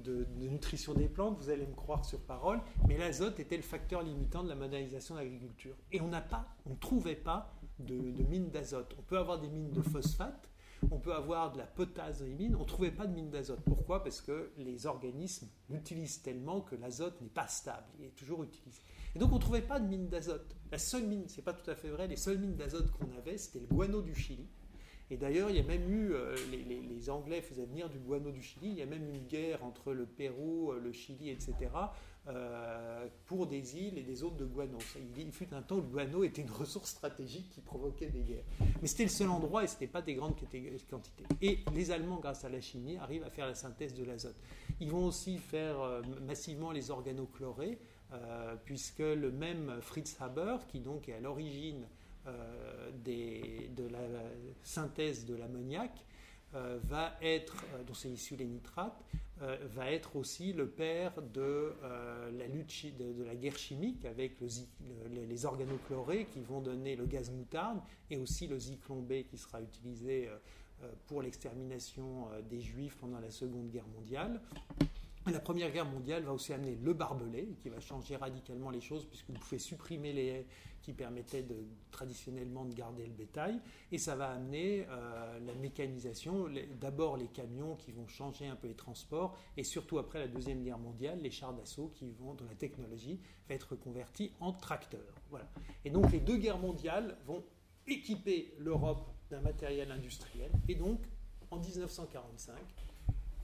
de, nutrition des plantes, vous allez me croire sur parole, mais l'azote était le facteur limitant de la modernisation de l'agriculture. Et on n'a pas, on ne trouvait pas de, de mines d'azote. On peut avoir des mines de phosphate, on peut avoir de la potasse dans les mines. On ne trouvait pas de mines d'azote. Pourquoi? Parce que les organismes l'utilisent tellement que l'azote n'est pas stable. Il est toujours utilisé. Et donc on ne trouvait pas de mines d'azote. La seule mine, c'est pas tout à fait vrai, les seules mines d'azote qu'on avait, c'était le guano du Chili. Et d'ailleurs, il y a même eu, euh, les, Anglais faisaient venir du guano du Chili, il y a même eu une guerre entre le Pérou, euh, le Chili, etc., euh, pour des îles et des zones de guano. Il, fut un temps où le guano était une ressource stratégique qui provoquait des guerres. Mais c'était le seul endroit et ce n'était pas des grandes quantités. Et les Allemands, grâce à la chimie, arrivent à faire la synthèse de l'azote. Ils vont aussi faire massivement les organochlorés, puisque le même Fritz Haber, qui donc est à l'origine de la synthèse de l'ammoniac, va être, dont c'est issu les nitrates, euh, va être aussi le père de, euh, la, lutte de, la guerre chimique avec les organochlorés qui vont donner le gaz moutarde et aussi le zyklon qui sera utilisé euh, pour l'extermination des juifs pendant la Seconde Guerre mondiale. La Première Guerre mondiale va aussi amener le barbelé, qui va changer radicalement les choses, puisque vous pouvez supprimer les haies qui permettaient de, traditionnellement de garder le bétail, et ça va amener euh, la mécanisation, d'abord les camions qui vont changer un peu les transports, et surtout après la Deuxième Guerre mondiale, les chars d'assaut qui vont, dont la technologie va être convertie en tracteurs. Voilà. Et donc les deux guerres mondiales vont équiper l'Europe d'un matériel industriel, et donc en 1945,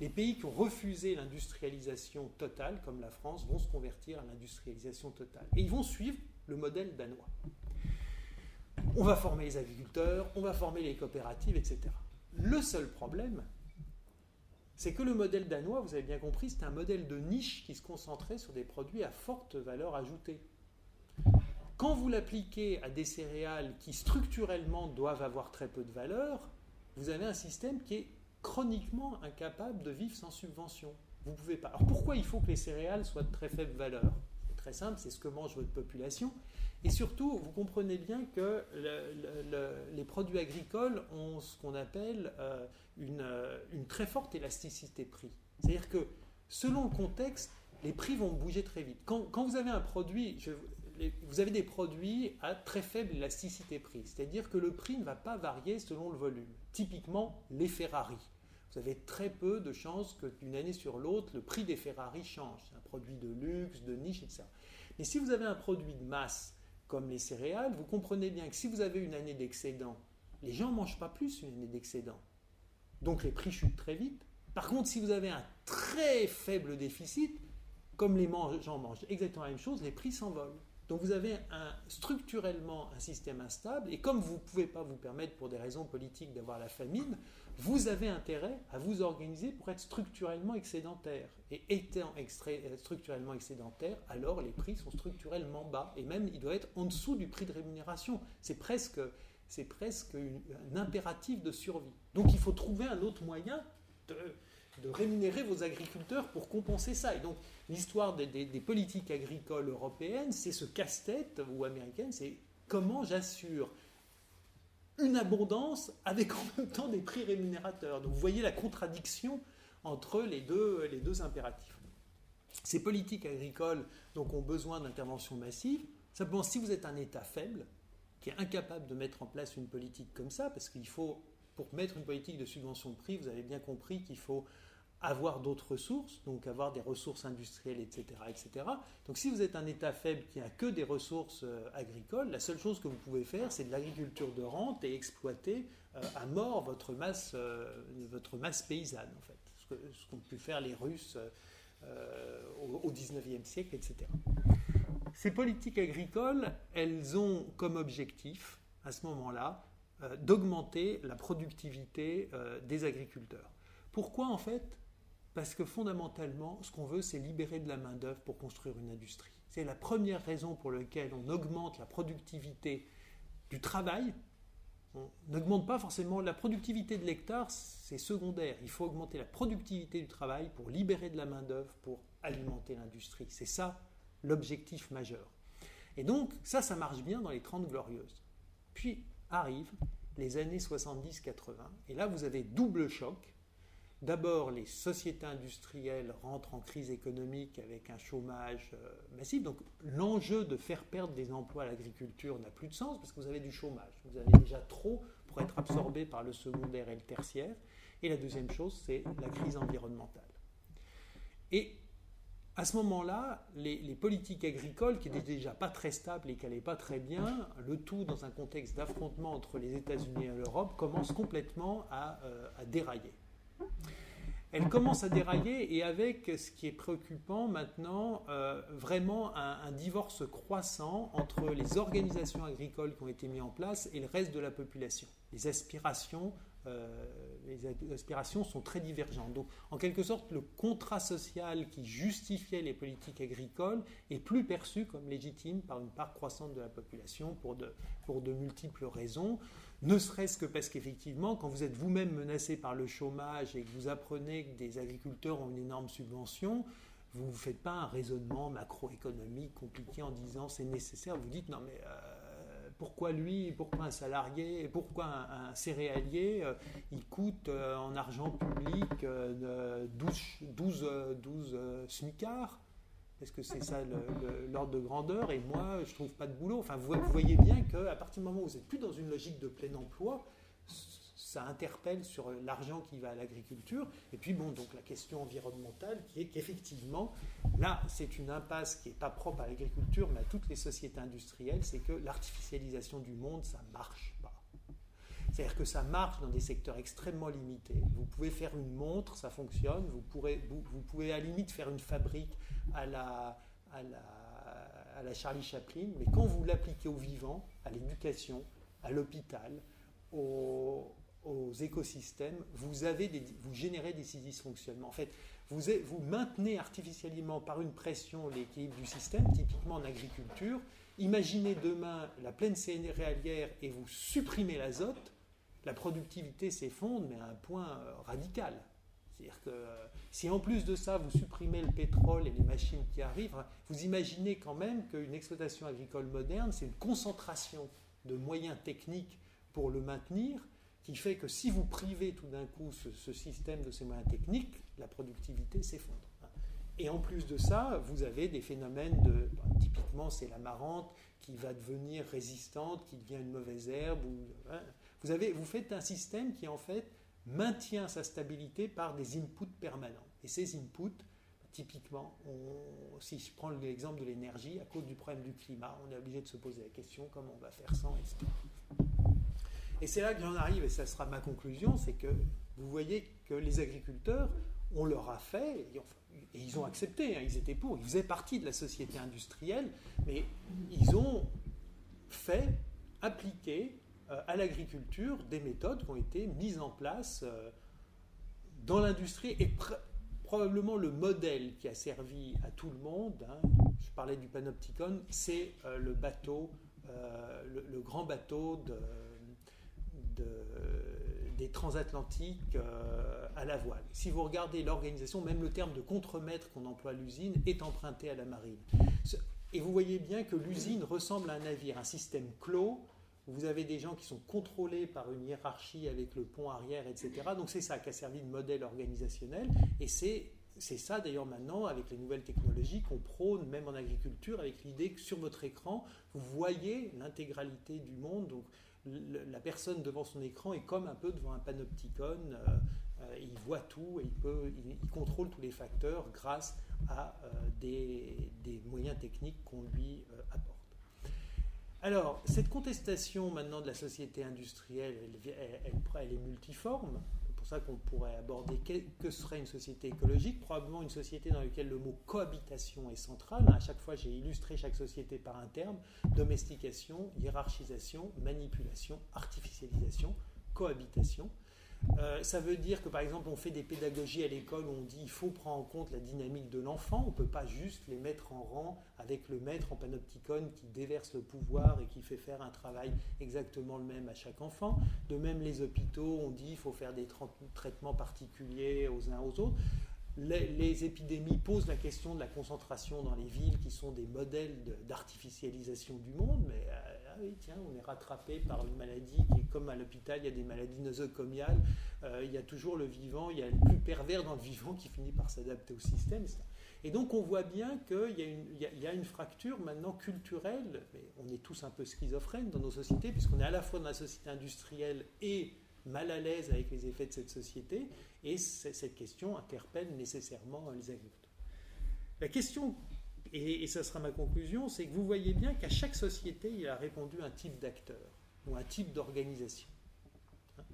les pays qui ont refusé l'industrialisation totale, comme la France, vont se convertir à l'industrialisation totale. Et ils vont suivre le modèle danois. On va former les agriculteurs, on va former les coopératives, etc. Le seul problème, c'est que le modèle danois, vous avez bien compris, c'est un modèle de niche qui se concentrait sur des produits à forte valeur ajoutée. Quand vous l'appliquez à des céréales qui structurellement doivent avoir très peu de valeur, vous avez un système qui est chroniquement incapable de vivre sans subvention. Vous pouvez pas. Alors pourquoi il faut que les céréales soient de très faible valeur? C'est très simple, c'est ce que mange votre population. Et surtout, vous comprenez bien que les produits agricoles ont ce qu'on appelle euh, euh, une, très forte élasticité prix. C'est-à-dire que selon le contexte, les prix vont bouger très vite. Quand, vous avez un produit, vous avez des produits à très faible élasticité prix, c'est-à-dire que le prix ne va pas varier selon le volume. Typiquement, les Ferrari. Vous avez très peu de chances que d'une année sur l'autre, le prix des Ferrari change. C'est un produit de luxe, de niche, etc. Mais si vous avez un produit de masse, comme les céréales, vous comprenez bien que si vous avez une année d'excédent, les gens ne mangent pas plus une année d'excédent. Donc les prix chutent très vite. Par contre, si vous avez un très faible déficit, comme les gens mangent exactement la même chose, les prix s'envolent. Donc vous avez un, structurellement un système instable, et comme vous ne pouvez pas vous permettre pour des raisons politiques d'avoir la famine, vous avez intérêt à vous organiser pour être structurellement excédentaire. Et étant euh, structurellement excédentaire, alors les prix sont structurellement bas, et même ils doivent être en dessous du prix de rémunération. C'est presque, c'est presque un impératif de survie. Donc il faut trouver un autre moyen de de rémunérer vos agriculteurs pour compenser ça. Et donc, l'histoire des, politiques agricoles européennes, c'est ce casse-tête, ou américaine, c'est comment j'assure une abondance avec en même temps des prix rémunérateurs. Donc, vous voyez la contradiction entre les deux, les deux impératifs. Ces politiques agricoles donc, ont besoin d'interventions massives. Simplement, si vous êtes un État faible, qui est incapable de mettre en place une politique comme ça, parce qu'il faut, pour mettre une politique de subvention de prix, vous avez bien compris qu'il faut avoir d'autres ressources, donc avoir des ressources industrielles, etc., etc. Donc si vous êtes un État faible qui n'a que des ressources euh, agricoles, la seule chose que vous pouvez faire, c'est de l'agriculture de rente et exploiter euh, à mort votre masse, euh, votre masse paysanne, en fait. Ce qu'ont pu faire les Russes au, 19e siècle, etc. Ces politiques agricoles, elles ont comme objectif, à ce moment-là, d'augmenter la productivité des agriculteurs. Pourquoi en fait? Parce que fondamentalement, ce qu'on veut, c'est libérer de la main-d'œuvre pour construire une industrie. C'est la première raison pour laquelle on augmente la productivité du travail. On n'augmente pas forcément la productivité de l'hectare, c'est secondaire. Il faut augmenter la productivité du travail pour libérer de la main-d'œuvre, pour alimenter l'industrie. C'est ça l'objectif majeur. Et donc, ça, ça marche bien dans les 30 glorieuses. Puis arrivent les années 70-80, et là, vous avez double choc. D'abord, les sociétés industrielles rentrent en crise économique avec un chômage euh, massif. Donc, l'enjeu de faire perdre des emplois à l'agriculture n'a plus de sens parce que vous avez du chômage. Vous avez déjà trop pour être absorbé par le secondaire et le tertiaire. Et la deuxième chose, c'est la crise environnementale. Et à ce moment-là, les, politiques agricoles, qui n'étaient déjà pas très stables et qui n'allaient pas très bien, le tout dans un contexte d'affrontement entre les États-Unis et l'Europe, commencent complètement à, euh, dérailler. Elles commencent à dérailler et avec ce qui est préoccupant maintenant, euh, vraiment un, divorce croissant entre les organisations agricoles qui ont été mises en place et le reste de la population. Les aspirations euh, les aspirations sont très divergentes. Donc, en quelque sorte, le contrat social qui justifiait les politiques agricoles est plus perçu comme légitime par une part croissante de la population pour de multiples raisons. Ne serait-ce que parce qu'effectivement, quand vous êtes vous-même menacé par le chômage et que vous apprenez que des agriculteurs ont une énorme subvention, vous ne faites pas un raisonnement macroéconomique compliqué en disant c'est nécessaire. Vous dites non mais euh, pourquoi lui, pourquoi un salarié, pourquoi un, céréalier, euh, il coûte euh, en argent public 12, 12, 12 smicards? Est-ce que c'est ça l'ordre de grandeur? Et moi, je trouve pas de boulot. Enfin, vous, vous voyez bien qu'à partir du moment où vous n'êtes plus dans une logique de plein emploi, ça interpelle sur l'argent qui va à l'agriculture. Et puis, bon, donc la question environnementale, qui est qu'effectivement, là, c'est une impasse qui n'est pas propre à l'agriculture, mais à toutes les sociétés industrielles, c'est que l'artificialisation du monde, ça ne marche. C'est-à-dire que ça marche dans des secteurs extrêmement limités. Vous pouvez faire une montre, ça fonctionne. Vous, pourrez, vous, pouvez à la limite faire une fabrique à la, à la, à la Charlie Chaplin, mais quand vous l'appliquez au vivant, à l'éducation, à l'hôpital, au, aux écosystèmes, vous, avez des, vous générez des dysfonctionnements. En fait, vous, vous maintenez artificiellement par une pression l'équilibre du système, typiquement en agriculture. Imaginez demain la plaine céréalière et vous supprimez l'azote, la productivité s'effondre, mais à un point euh, radical. C'est-à-dire que euh, si en plus de ça, vous supprimez le pétrole et les machines qui arrivent, vous imaginez quand même qu'une exploitation agricole moderne, c'est une concentration de moyens techniques pour le maintenir, qui fait que si vous privez tout d'un coup ce, système de ces moyens techniques, la productivité s'effondre. Et en plus de ça, vous avez des phénomènes de, bah, typiquement c'est la marante qui va devenir résistante, qui devient une mauvaise herbe. Hein. Vous, avez, vous faites un système qui en fait maintient sa stabilité par des inputs permanents. Et ces inputs, typiquement, si je prends l'exemple de l'énergie, à cause du problème du climat, on est obligé de se poser la question comment on va faire sans, etc. Et c'est là que j'en arrive, et ça sera ma conclusion, c'est que vous voyez que les agriculteurs, on leur a fait, et, ils ont accepté, hein, ils étaient pour, ils faisaient partie de la société industrielle, mais ils ont fait appliquer à l'agriculture des méthodes qui ont été mises en place euh, dans l'industrie et probablement le modèle qui a servi à tout le monde, hein, je parlais du panopticon, c'est euh, le bateau, le, grand bateau de des transatlantiques euh, à la voile. Si vous regardez l'organisation, même le terme de contremaître qu'on emploie à l'usine est emprunté à la marine. Et vous voyez bien que l'usine ressemble à un navire, un système clos. Vous avez des gens qui sont contrôlés par une hiérarchie avec le pont arrière, etc. Donc c'est ça qui a servi de modèle organisationnel. Et c'est c'est ça d'ailleurs maintenant, avec les nouvelles technologies, qu'on prône même en agriculture, avec l'idée que sur votre écran, vous voyez l'intégralité du monde. Donc la personne devant son écran est comme un peu devant un panopticon. Euh, euh, il voit tout et il, peut, il, contrôle tous les facteurs grâce à euh, des, moyens techniques qu'on lui apporte. Alors, cette contestation maintenant de la société industrielle, elle est multiforme ça qu'on pourrait aborder que serait une société écologique, probablement une société dans laquelle le mot cohabitation est central. À chaque fois, j'ai illustré chaque société par un terme domestication, hiérarchisation, manipulation, artificialisation, cohabitation. Euh, ça veut dire que par exemple on fait des pédagogies à l'école où on dit il faut prendre en compte la dynamique de l'enfant, on ne peut pas juste les mettre en rang avec le maître en panopticon qui déverse le pouvoir et qui fait faire un travail exactement le même à chaque enfant. De même les hôpitaux, on dit il faut faire des traitements particuliers aux uns aux autres. Les, épidémies posent la question de la concentration dans les villes qui sont des modèles d'artificialisation du monde, mais ah oui, tiens, on est rattrapé par une maladie qui est comme à l'hôpital, il y a des maladies nosocomiales, il y a toujours le vivant, il y a le plus pervers dans le vivant qui finit par s'adapter au système. Et donc on voit bien qu'il y, a une fracture maintenant culturelle, mais on est tous un peu schizophrènes dans nos sociétés, puisqu'on est à la fois dans la société industrielle et mal à l'aise avec les effets de cette société, et cette question interpelle nécessairement les agriculteurs. La question, et, et ça sera ma conclusion, c'est que vous voyez bien qu'à chaque société, il a répondu un type d'acteur ou un type d'organisation.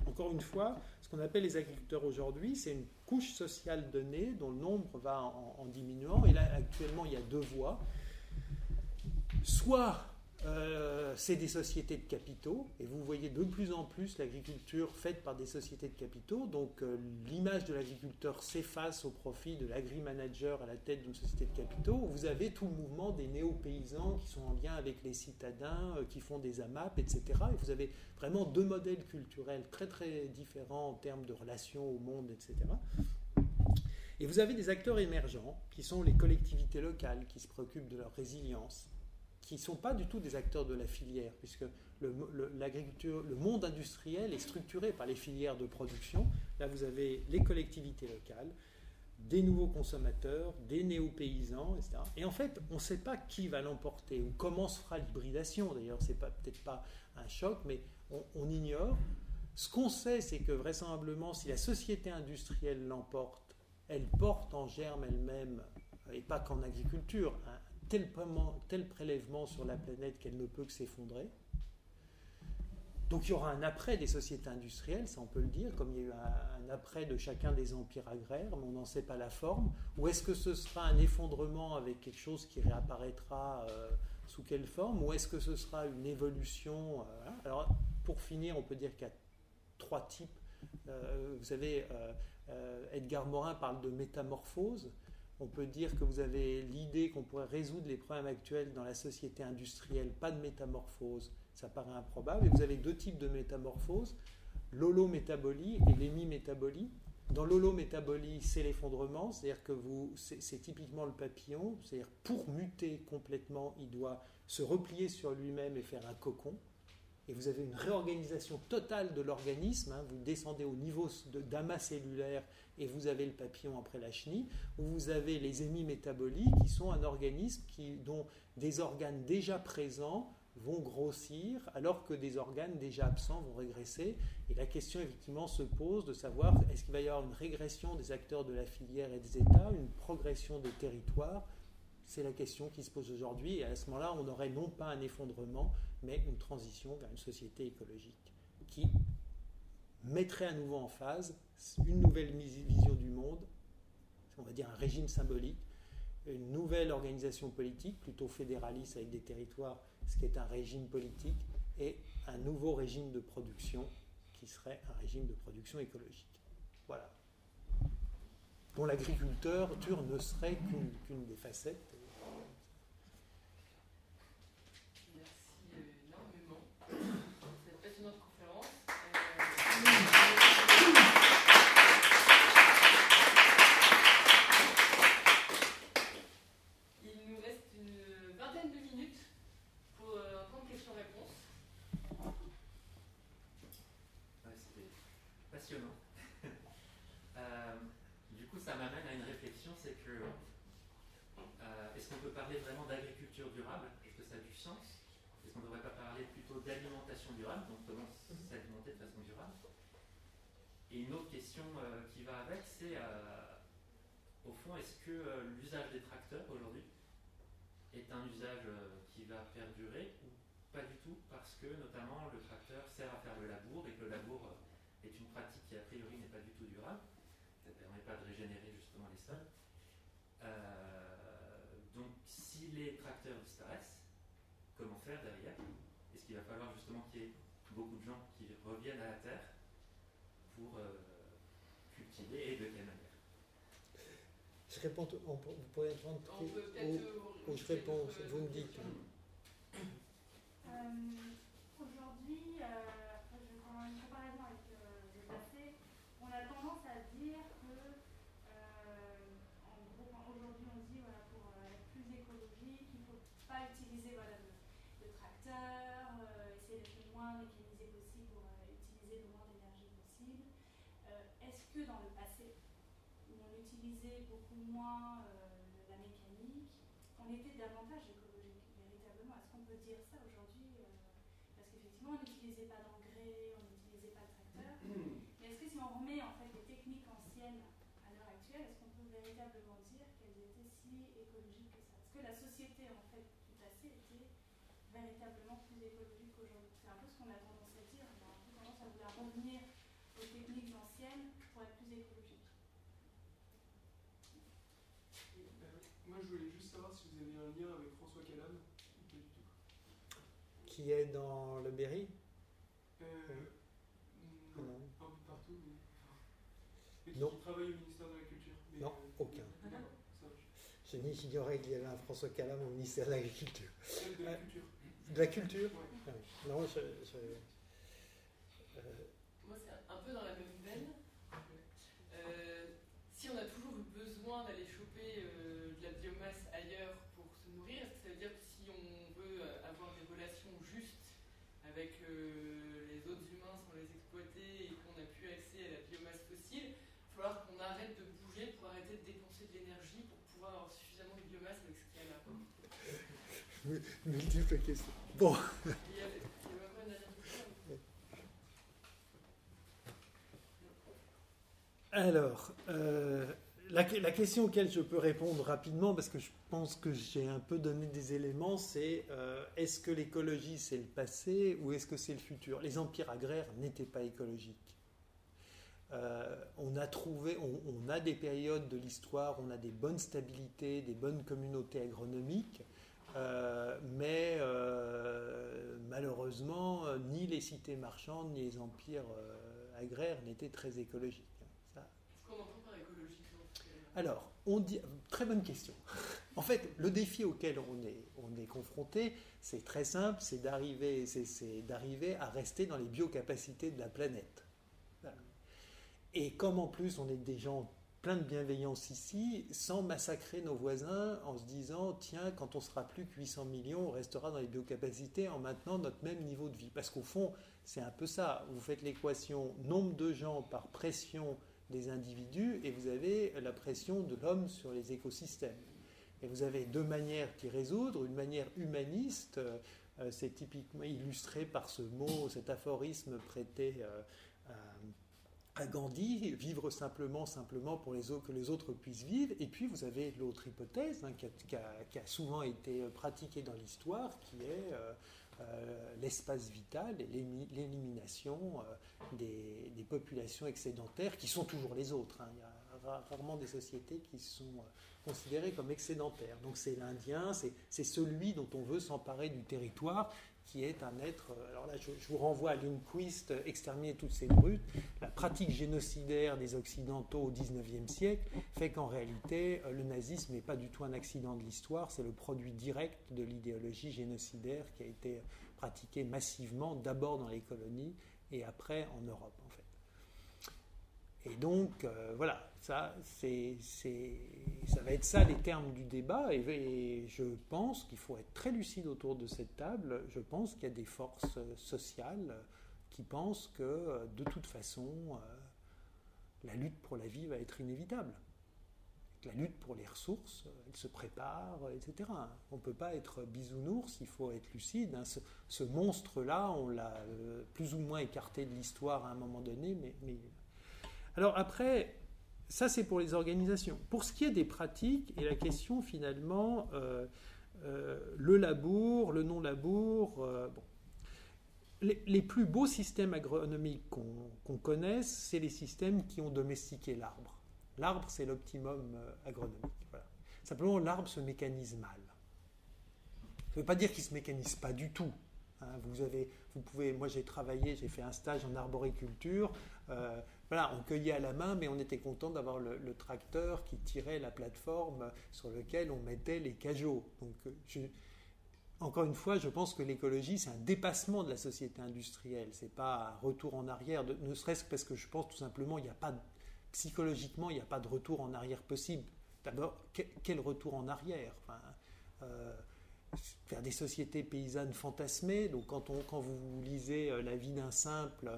Encore une fois, ce qu'on appelle les agriculteurs aujourd'hui, c'est une couche sociale donnée dont le nombre va en, diminuant. Et là, actuellement, il y a deux voies. Soit euh, c'est des sociétés de capitaux, et vous voyez de plus en plus l'agriculture faite par des sociétés de capitaux, donc euh, l'image de l'agriculteur s'efface au profit de l'agri-manager à la tête d'une société de capitaux. Vous avez tout le mouvement des néo-paysans qui sont en lien avec les citadins, euh, qui font des AMAP, etc. Et vous avez vraiment deux modèles culturels très très différents en termes de relations au monde, etc. Et vous avez des acteurs émergents qui sont les collectivités locales qui se préoccupent de leur résilience, qui ne sont pas du tout des acteurs de la filière, puisque le, monde industriel est structuré par les filières de production. Là, vous avez les collectivités locales, des nouveaux consommateurs, des néo-paysans, etc. Et en fait, on ne sait pas qui va l'emporter ou comment se fera l'hybridation. D'ailleurs, c'est peut-être pas un choc, mais on, on ignore. Ce qu'on sait, c'est que vraisemblablement, si la société industrielle l'emporte, elle porte en germe elle-même, et pas qu'en agriculture, un, tel, prélèvement sur la planète qu'elle ne peut que s'effondrer. Donc il y aura un après des sociétés industrielles, ça on peut le dire, comme il y a eu un, après de chacun des empires agraires, mais on n'en sait pas la forme. Ou est-ce que ce sera un effondrement avec quelque chose qui réapparaîtra euh, sous quelle forme? Ou est-ce que ce sera une évolution euh, Alors pour finir, on peut dire qu'il y a trois types. Euh, vous savez, Edgar Morin parle de métamorphose on peut dire que vous avez l'idée qu'on pourrait résoudre les problèmes actuels dans la société industrielle, pas de métamorphose, ça paraît improbable. Et vous avez deux types de métamorphose, l'holométabolie et l'hémimétabolie. Dans l'holométabolie, c'est l'effondrement, c'est-à-dire que vous, c'est typiquement le papillon, c'est-à-dire pour muter complètement, il doit se replier sur lui-même et faire un cocon et vous avez une réorganisation totale de l'organisme, hein. vous descendez au niveau d'amas cellulaire et vous avez le papillon après la chenille, où vous avez les hémimétabolies qui sont un organisme qui, dont des organes déjà présents vont grossir alors que des organes déjà absents vont régresser. Et la question effectivement se pose de savoir est-ce qu'il va y avoir une régression des acteurs de la filière et des États, une progression des territoires? C'est la question qui se pose aujourd'hui. Et à ce moment-là, on n'aurait non pas un effondrement, mais une transition vers une société écologique qui mettrait à nouveau en phase une nouvelle vision du monde, on va dire un régime symbolique, une nouvelle organisation politique, plutôt fédéraliste avec des territoires, ce qui est un régime politique, et un nouveau régime de production qui serait un régime de production écologique. Voilà. Dont l'agriculteur ne serait qu'une des facettes Et une autre question euh, qui va avec, c'est euh, au fond, est-ce que euh, l'usage des tracteurs aujourd'hui est un usage qui va perdurer ou pas du tout? Parce que notamment le tracteur sert à faire le labour et que le labour est une pratique qui a priori n'est pas du tout durable, ça ne permet pas de régénérer justement les sols. donc si les tracteurs disparaissent, comment faire derrière? Est-ce qu'il va falloir vous pourrez répondre aux, aux, réponses, vous me dites. Euh, Aujourd'hui, euh, en comparaison avec euh, le passé, on a tendance à dire que, euh, aujourd'hui on dit voilà, pour euh, être plus écologique, il ne faut pas utiliser voilà, le, tracteur, essayer d'être le moins mécanisé possible pour utiliser le moins d'énergie possible. Est-ce que dans le utilisait beaucoup moins euh, la mécanique, on était davantage écologique, véritablement. Est-ce qu'on peut dire ça aujourd'hui euh, Parce qu'effectivement, on n'utilisait pas d'engrais, on n'utilisait pas de tracteur. Mais est-ce que si on remet en fait les techniques anciennes à l'heure actuelle, est-ce qu'on peut véritablement dire qu'elles étaient si écologiques que ça? Est-ce que la société en fait du passé était véritablement plus écologique qu'aujourd'hui C'est un peu ce qu'on a tendance à dire. On a un tendance à vouloir revenir aux techniques anciennes pour être plus écologique. Moi, je voulais juste savoir si vous avez un lien avec François Calam ou pas du tout. Qui est dans le Berry Euh, Ah non, non. un peu partout, mais. Et qui, Non. qui travaille au ministère de la Culture. mais, Non, euh, aucun. D'accord, ça marche. Je n'y ignorais qu'il y avait un François Calam au ministère de l'Agriculture. De la Euh, culture. De la culture Ouais. Ah oui. Non, je. je- euh, Moi, c'est un peu dans la même veine. Euh, si on a toujours eu besoin d'aller choper euh, de la biomasse ailleurs pour se nourrir, est-ce que ça veut dire que si on veut euh, avoir des relations justes avec euh, les autres humains sans les exploiter et qu'on n'a plus accès à la biomasse fossile, il va falloir qu'on arrête de bouger pour arrêter de dépenser de l'énergie pour pouvoir avoir suffisamment de biomasse avec ce qu'il y a là. Multiples questions. Bon. Alors, euh, la, la question auquel je peux répondre rapidement, parce que je pense que j'ai un peu donné des éléments, c'est euh, est-ce que l'écologie c'est le passé ou est-ce que c'est le futur? Les empires agraires n'étaient pas écologiques. Euh, on a trouvé, on a des périodes de l'histoire, on a des bonnes stabilités, des bonnes communautés agronomiques, euh, mais euh, malheureusement, ni les cités marchandes ni les empires euh, agraires n'étaient très écologiques. Ça, qu'on entend par alors, on dit, très bonne question. En fait, le défi auquel on est, on est confronté, c'est très simple, c'est d'arriver, c'est, c'est d'arriver à rester dans les biocapacités de la planète. Voilà. Et comme en plus on est des gens pleins de bienveillance ici, sans massacrer nos voisins en se disant, tiens, quand on sera plus que 800 millions, on restera dans les biocapacités en maintenant notre même niveau de vie. Parce qu'au fond, c'est un peu ça. Vous faites l'équation nombre de gens par pression des individus et vous avez la pression de l'homme sur les écosystèmes. Et vous avez deux manières d'y résoudre. Une manière humaniste, euh, c'est typiquement illustré par ce mot, cet aphorisme prêté euh, à, Gandhi, vivre simplement, simplement pour que les autres puissent vivre. Et puis vous avez l'autre hypothèse hein, qui, a, souvent été pratiquée dans l'histoire, qui est euh, euh, l'espace vital et l'élimination euh, des, populations excédentaires, qui sont toujours les autres. hein. Il y a ra- rarement des sociétés qui sont euh, considérées comme excédentaires. Donc c'est l'Indien, c'est celui dont on veut s'emparer du territoire, qui est un être. euh, Alors là, je, vous renvoie à Lindquist, euh, Exterminer toutes ces brutes. La pratique génocidaire des Occidentaux au XIXe siècle fait qu'en réalité, euh, le nazisme n'est pas du tout un accident de l'histoire, c'est le produit direct de l'idéologie génocidaire qui a été pratiquée massivement, d'abord dans les colonies et après en Europe. Et donc, euh, voilà, ça, ça va être ça les termes du débat. Et, je pense qu'il faut être très lucide autour de cette table. Je pense qu'il y a des forces euh, sociales qui pensent que, euh, de toute façon, la lutte pour la vie va être inévitable. La lutte pour les ressources, elle se prépare, etc. On ne peut pas être bisounours, il faut être lucide. hein. Ce, monstre-là, on l'a plus ou moins écarté de l'histoire à un moment donné, mais alors après, ça c'est pour les organisations. Pour ce qui est des pratiques et la question finalement, euh, euh, le labour, le non-labour, euh, bon. les, plus beaux systèmes agronomiques qu'on connaisse, c'est les systèmes qui ont domestiqué l'arbre. L'arbre, c'est l'optimum agronomique. voilà. Simplement, l'arbre se mécanise mal. Ça ne veut pas dire qu'il ne se mécanise pas du tout. Hein. vous, avez, vous pouvez, moi j'ai travaillé, j'ai fait un stage en arboriculture. euh, voilà, on cueillait à la main, mais on était content d'avoir le, tracteur qui tirait la plateforme sur laquelle on mettait les cajots. Donc, euh, encore une fois, je pense que l'écologie, c'est un dépassement de la société industrielle. C'est pas un retour en arrière, ne serait-ce que parce que je pense tout simplement, il n'y a pas, psychologiquement, il n'y a pas de retour en arrière possible. D'abord, que- quel retour en arrière? Euh, Faire des sociétés paysannes fantasmées. Donc, quand, on, quand vous lisez euh, La vie d'un simple,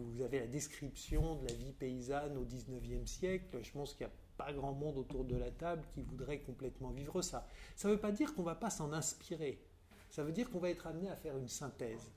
vous avez la description de la vie paysanne au 19e siècle, je pense qu'il n'y a pas grand monde autour de la table qui voudrait complètement vivre ça. Ça ne veut pas dire qu'on ne va pas s'en inspirer. Ça veut dire qu'on va être amené à faire une synthèse,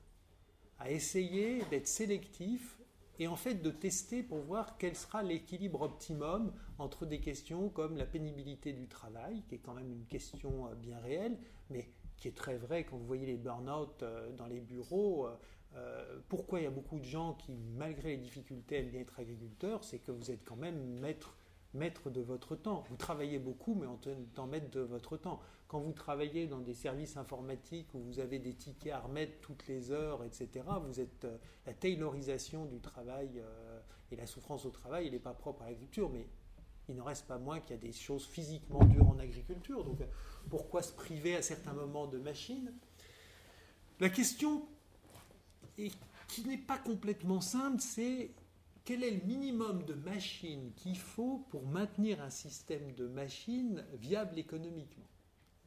à essayer d'être sélectif et en fait de tester pour voir quel sera l'équilibre optimum entre des questions comme la pénibilité du travail, qui est quand même une question euh, bien réelle, mais qui est très vraie quand vous voyez les burn-out euh, dans les bureaux. Euh, pourquoi il y a beaucoup de gens qui, malgré les difficultés, aiment bien être agriculteurs C'est que vous êtes quand même maître, maître de votre temps. Vous travaillez beaucoup, mais en étant maître de votre temps. Quand vous travaillez dans des services informatiques où vous avez des tickets à remettre toutes les heures, etc., vous êtes la taylorisation du travail et la souffrance au travail, elle n'est pas propre à l'agriculture, mais il n'en reste pas moins qu'il y a des choses physiquement dures en agriculture. Donc pourquoi se priver à certains moments de machines? La question qui n'est pas complètement simple, c'est quel est le minimum de machines qu'il faut pour maintenir un système de machines viable économiquement?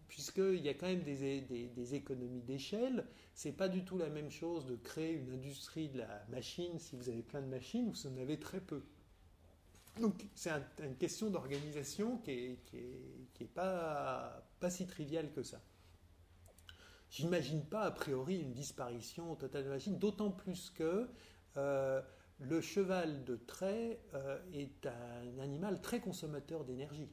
Puisqu'il y a quand même des, des économies d'échelle, c'est pas du tout la même chose de créer une industrie de la machine si vous avez plein de machines ou si vous en avez très peu. Donc c'est une question d'organisation qui n'est est, pas, pas si triviale que ça. J'imagine pas a priori une disparition totale de la machine, d'autant plus que euh, le cheval de trait euh, est un animal très consommateur d'énergie.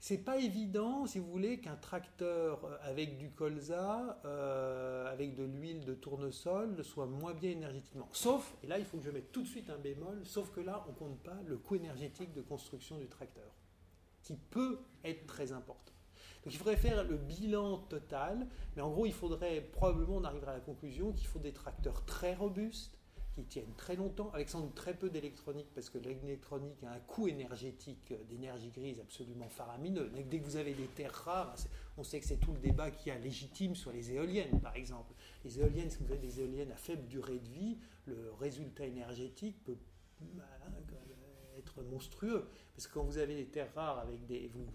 C'est pas évident, si vous voulez, qu'un tracteur euh, avec du colza, euh, avec de l'huile de tournesol, soit moins bien énergétiquement. Sauf, et là il faut que je mette tout de suite un bémol, sauf que là on compte pas le coût énergétique de construction du tracteur, qui peut être très important. Donc il faudrait faire le bilan total, mais en gros il faudrait, probablement on arriverait à la conclusion qu'il faut des tracteurs très robustes, qui tiennent très longtemps, avec sans doute très peu d'électronique, parce que l'électronique a un coût énergétique euh, d'énergie grise absolument faramineux. Dès que vous avez des terres rares, on sait que c'est tout le débat qui a légitime sur les éoliennes, par exemple. Les éoliennes, si vous avez des éoliennes à faible durée de vie, le résultat énergétique peut bah, être monstrueux. Parce que quand vous avez des terres rares avec des. Vous,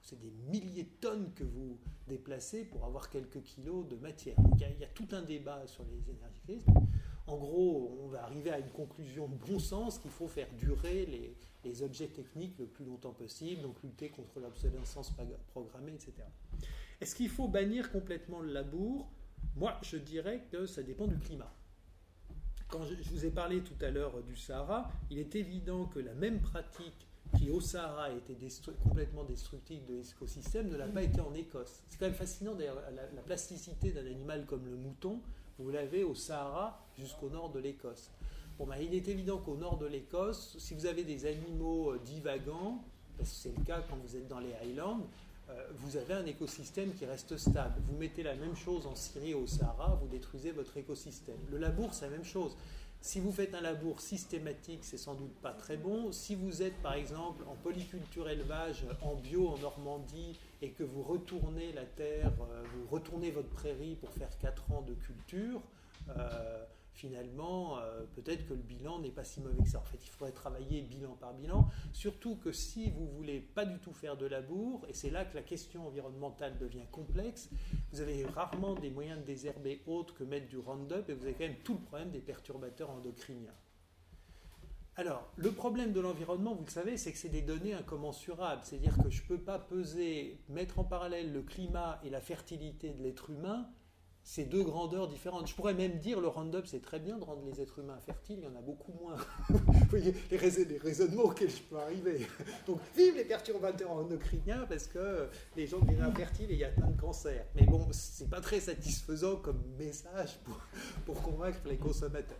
c'est des milliers de tonnes que vous déplacez pour avoir quelques kilos de matière. il y a tout un débat sur les énergies grises. En gros, on va arriver à une conclusion de bon sens qu'il faut faire durer les, objets techniques le plus longtemps possible, donc lutter contre l'obsolescence programmée, etc. Est-ce qu'il faut bannir complètement le labour? Moi, je dirais que ça dépend du climat. Quand je, vous ai parlé tout à l'heure du Sahara, il est évident que la même pratique qui au Sahara était complètement destructive de l'écosystème ne l'a pas été en Écosse. C'est quand même fascinant d'ailleurs la plasticité d'un animal comme le mouton vous l'avez au Sahara jusqu'au nord de l'Écosse. Bon, ben, il est évident qu'au nord de l'Écosse, si vous avez des animaux euh, divagants, parce que c'est le cas quand vous êtes dans les Highlands, euh, vous avez un écosystème qui reste stable. Vous mettez la même chose en Syrie au Sahara, vous détruisez votre écosystème. Le labour, c'est la même chose. Si vous faites un labour systématique, c'est sans doute pas très bon. Si vous êtes par exemple en polyculture élevage, en bio en Normandie, et que vous retournez la terre, euh, vous retournez votre prairie pour faire 4 ans de culture, euh, finalement, euh, peut-être que le bilan n'est pas si mauvais que ça. En fait, il faudrait travailler bilan par bilan, surtout que si vous voulez pas du tout faire de labour, et c'est là que la question environnementale devient complexe, vous avez rarement des moyens de désherber autres que mettre du Roundup, et vous avez quand même tout le problème des perturbateurs endocriniens. Alors, le problème de l'environnement, vous le savez, c'est que c'est des données incommensurables. C'est-à-dire que je ne peux pas peser, mettre en parallèle le climat et la fertilité de l'être humain c'est deux grandeurs différentes. Je pourrais même dire le Roundup, c'est très bien de rendre les êtres humains fertiles, il y en a beaucoup moins. Vous voyez les, raisonnements auxquels je peux arriver. Donc, vive les perturbateurs endocriniens parce que les gens deviennent infertiles et il y a plein de cancers. Mais bon, c'est pas très satisfaisant comme message pour, pour convaincre les consommateurs.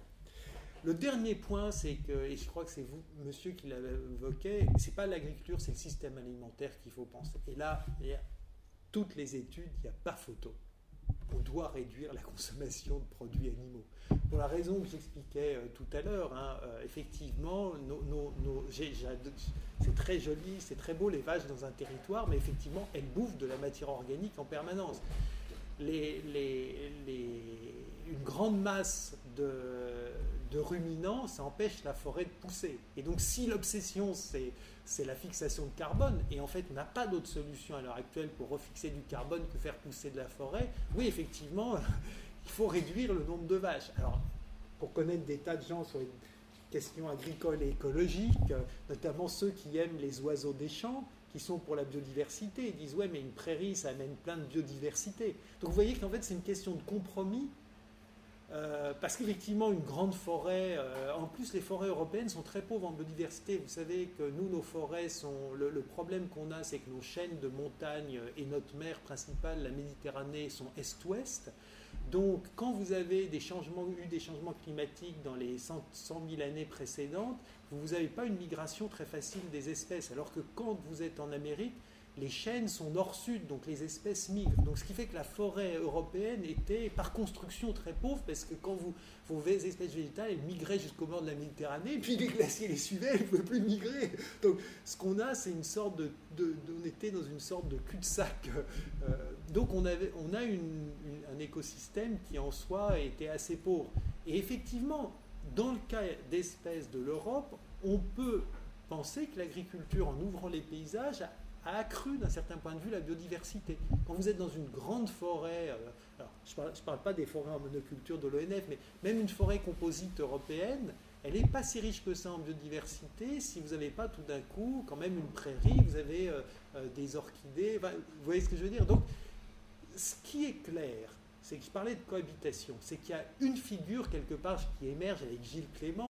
Le dernier point, c'est que, et je crois que c'est vous, monsieur, qui l'avez évoqué, c'est pas l'agriculture, c'est le système alimentaire qu'il faut penser. Et là, il y a toutes les études, il n'y a pas photo on doit réduire la consommation de produits animaux. Pour la raison que j'expliquais euh, tout à l'heure, hein, euh, effectivement, c'est très joli, c'est très beau les vaches dans un territoire, mais effectivement, elles bouffent de la matière organique en permanence. une grande masse de, de ruminants, ça empêche la forêt de pousser. Et donc si l'obsession c'est la fixation de carbone. Et en fait, on n'a pas d'autre solution à l'heure actuelle pour refixer du carbone que faire pousser de la forêt. Oui, effectivement, il faut réduire le nombre de vaches. Alors, pour connaître des tas de gens sur les questions agricoles et écologiques, notamment ceux qui aiment les oiseaux des champs, qui sont pour la biodiversité. Ils disent ouais mais une prairie ça amène plein de biodiversité. Donc vous voyez qu'en fait c'est une question de compromis. Euh, parce qu'effectivement, une grande forêt, euh, en plus les forêts européennes sont très pauvres en biodiversité. Vous savez que nous, nos forêts sont. Le, problème qu'on a, c'est que nos chaînes de montagnes et notre mer principale, la Méditerranée, sont est-ouest. Donc, quand vous avez des changements, eu des changements climatiques dans les 100, 100 000 années précédentes, vous n'avez pas une migration très facile des espèces. Alors que quand vous êtes en Amérique, les chaînes sont nord-sud, donc les espèces migrent. Donc ce qui fait que la forêt européenne était par construction très pauvre, parce que quand vous, vos espèces végétales, elles migraient jusqu'au bord de la Méditerranée, puis les glaciers les suivaient, elles ne pouvaient plus migrer. Donc ce qu'on a, c'est une sorte de, On était dans une sorte de cul-de-sac. Euh, donc on, avait, on a un écosystème qui en soi était assez pauvre. Et effectivement, dans le cas d'espèces de l'Europe, on peut penser que l'agriculture, en ouvrant les paysages, a accru d'un certain point de vue la biodiversité. Quand vous êtes dans une grande forêt, euh, alors je ne parle, pas des forêts en monoculture de l'ONF, mais même une forêt composite européenne, elle n'est pas si riche que ça en biodiversité. Si vous n'avez pas tout d'un coup quand même une prairie, vous avez euh, euh, des orchidées, vous voyez ce que je veux dire? Donc, ce qui est clair, c'est que je parlais de cohabitation, c'est qu'il y a une figure quelque part qui émerge avec Gilles Clément,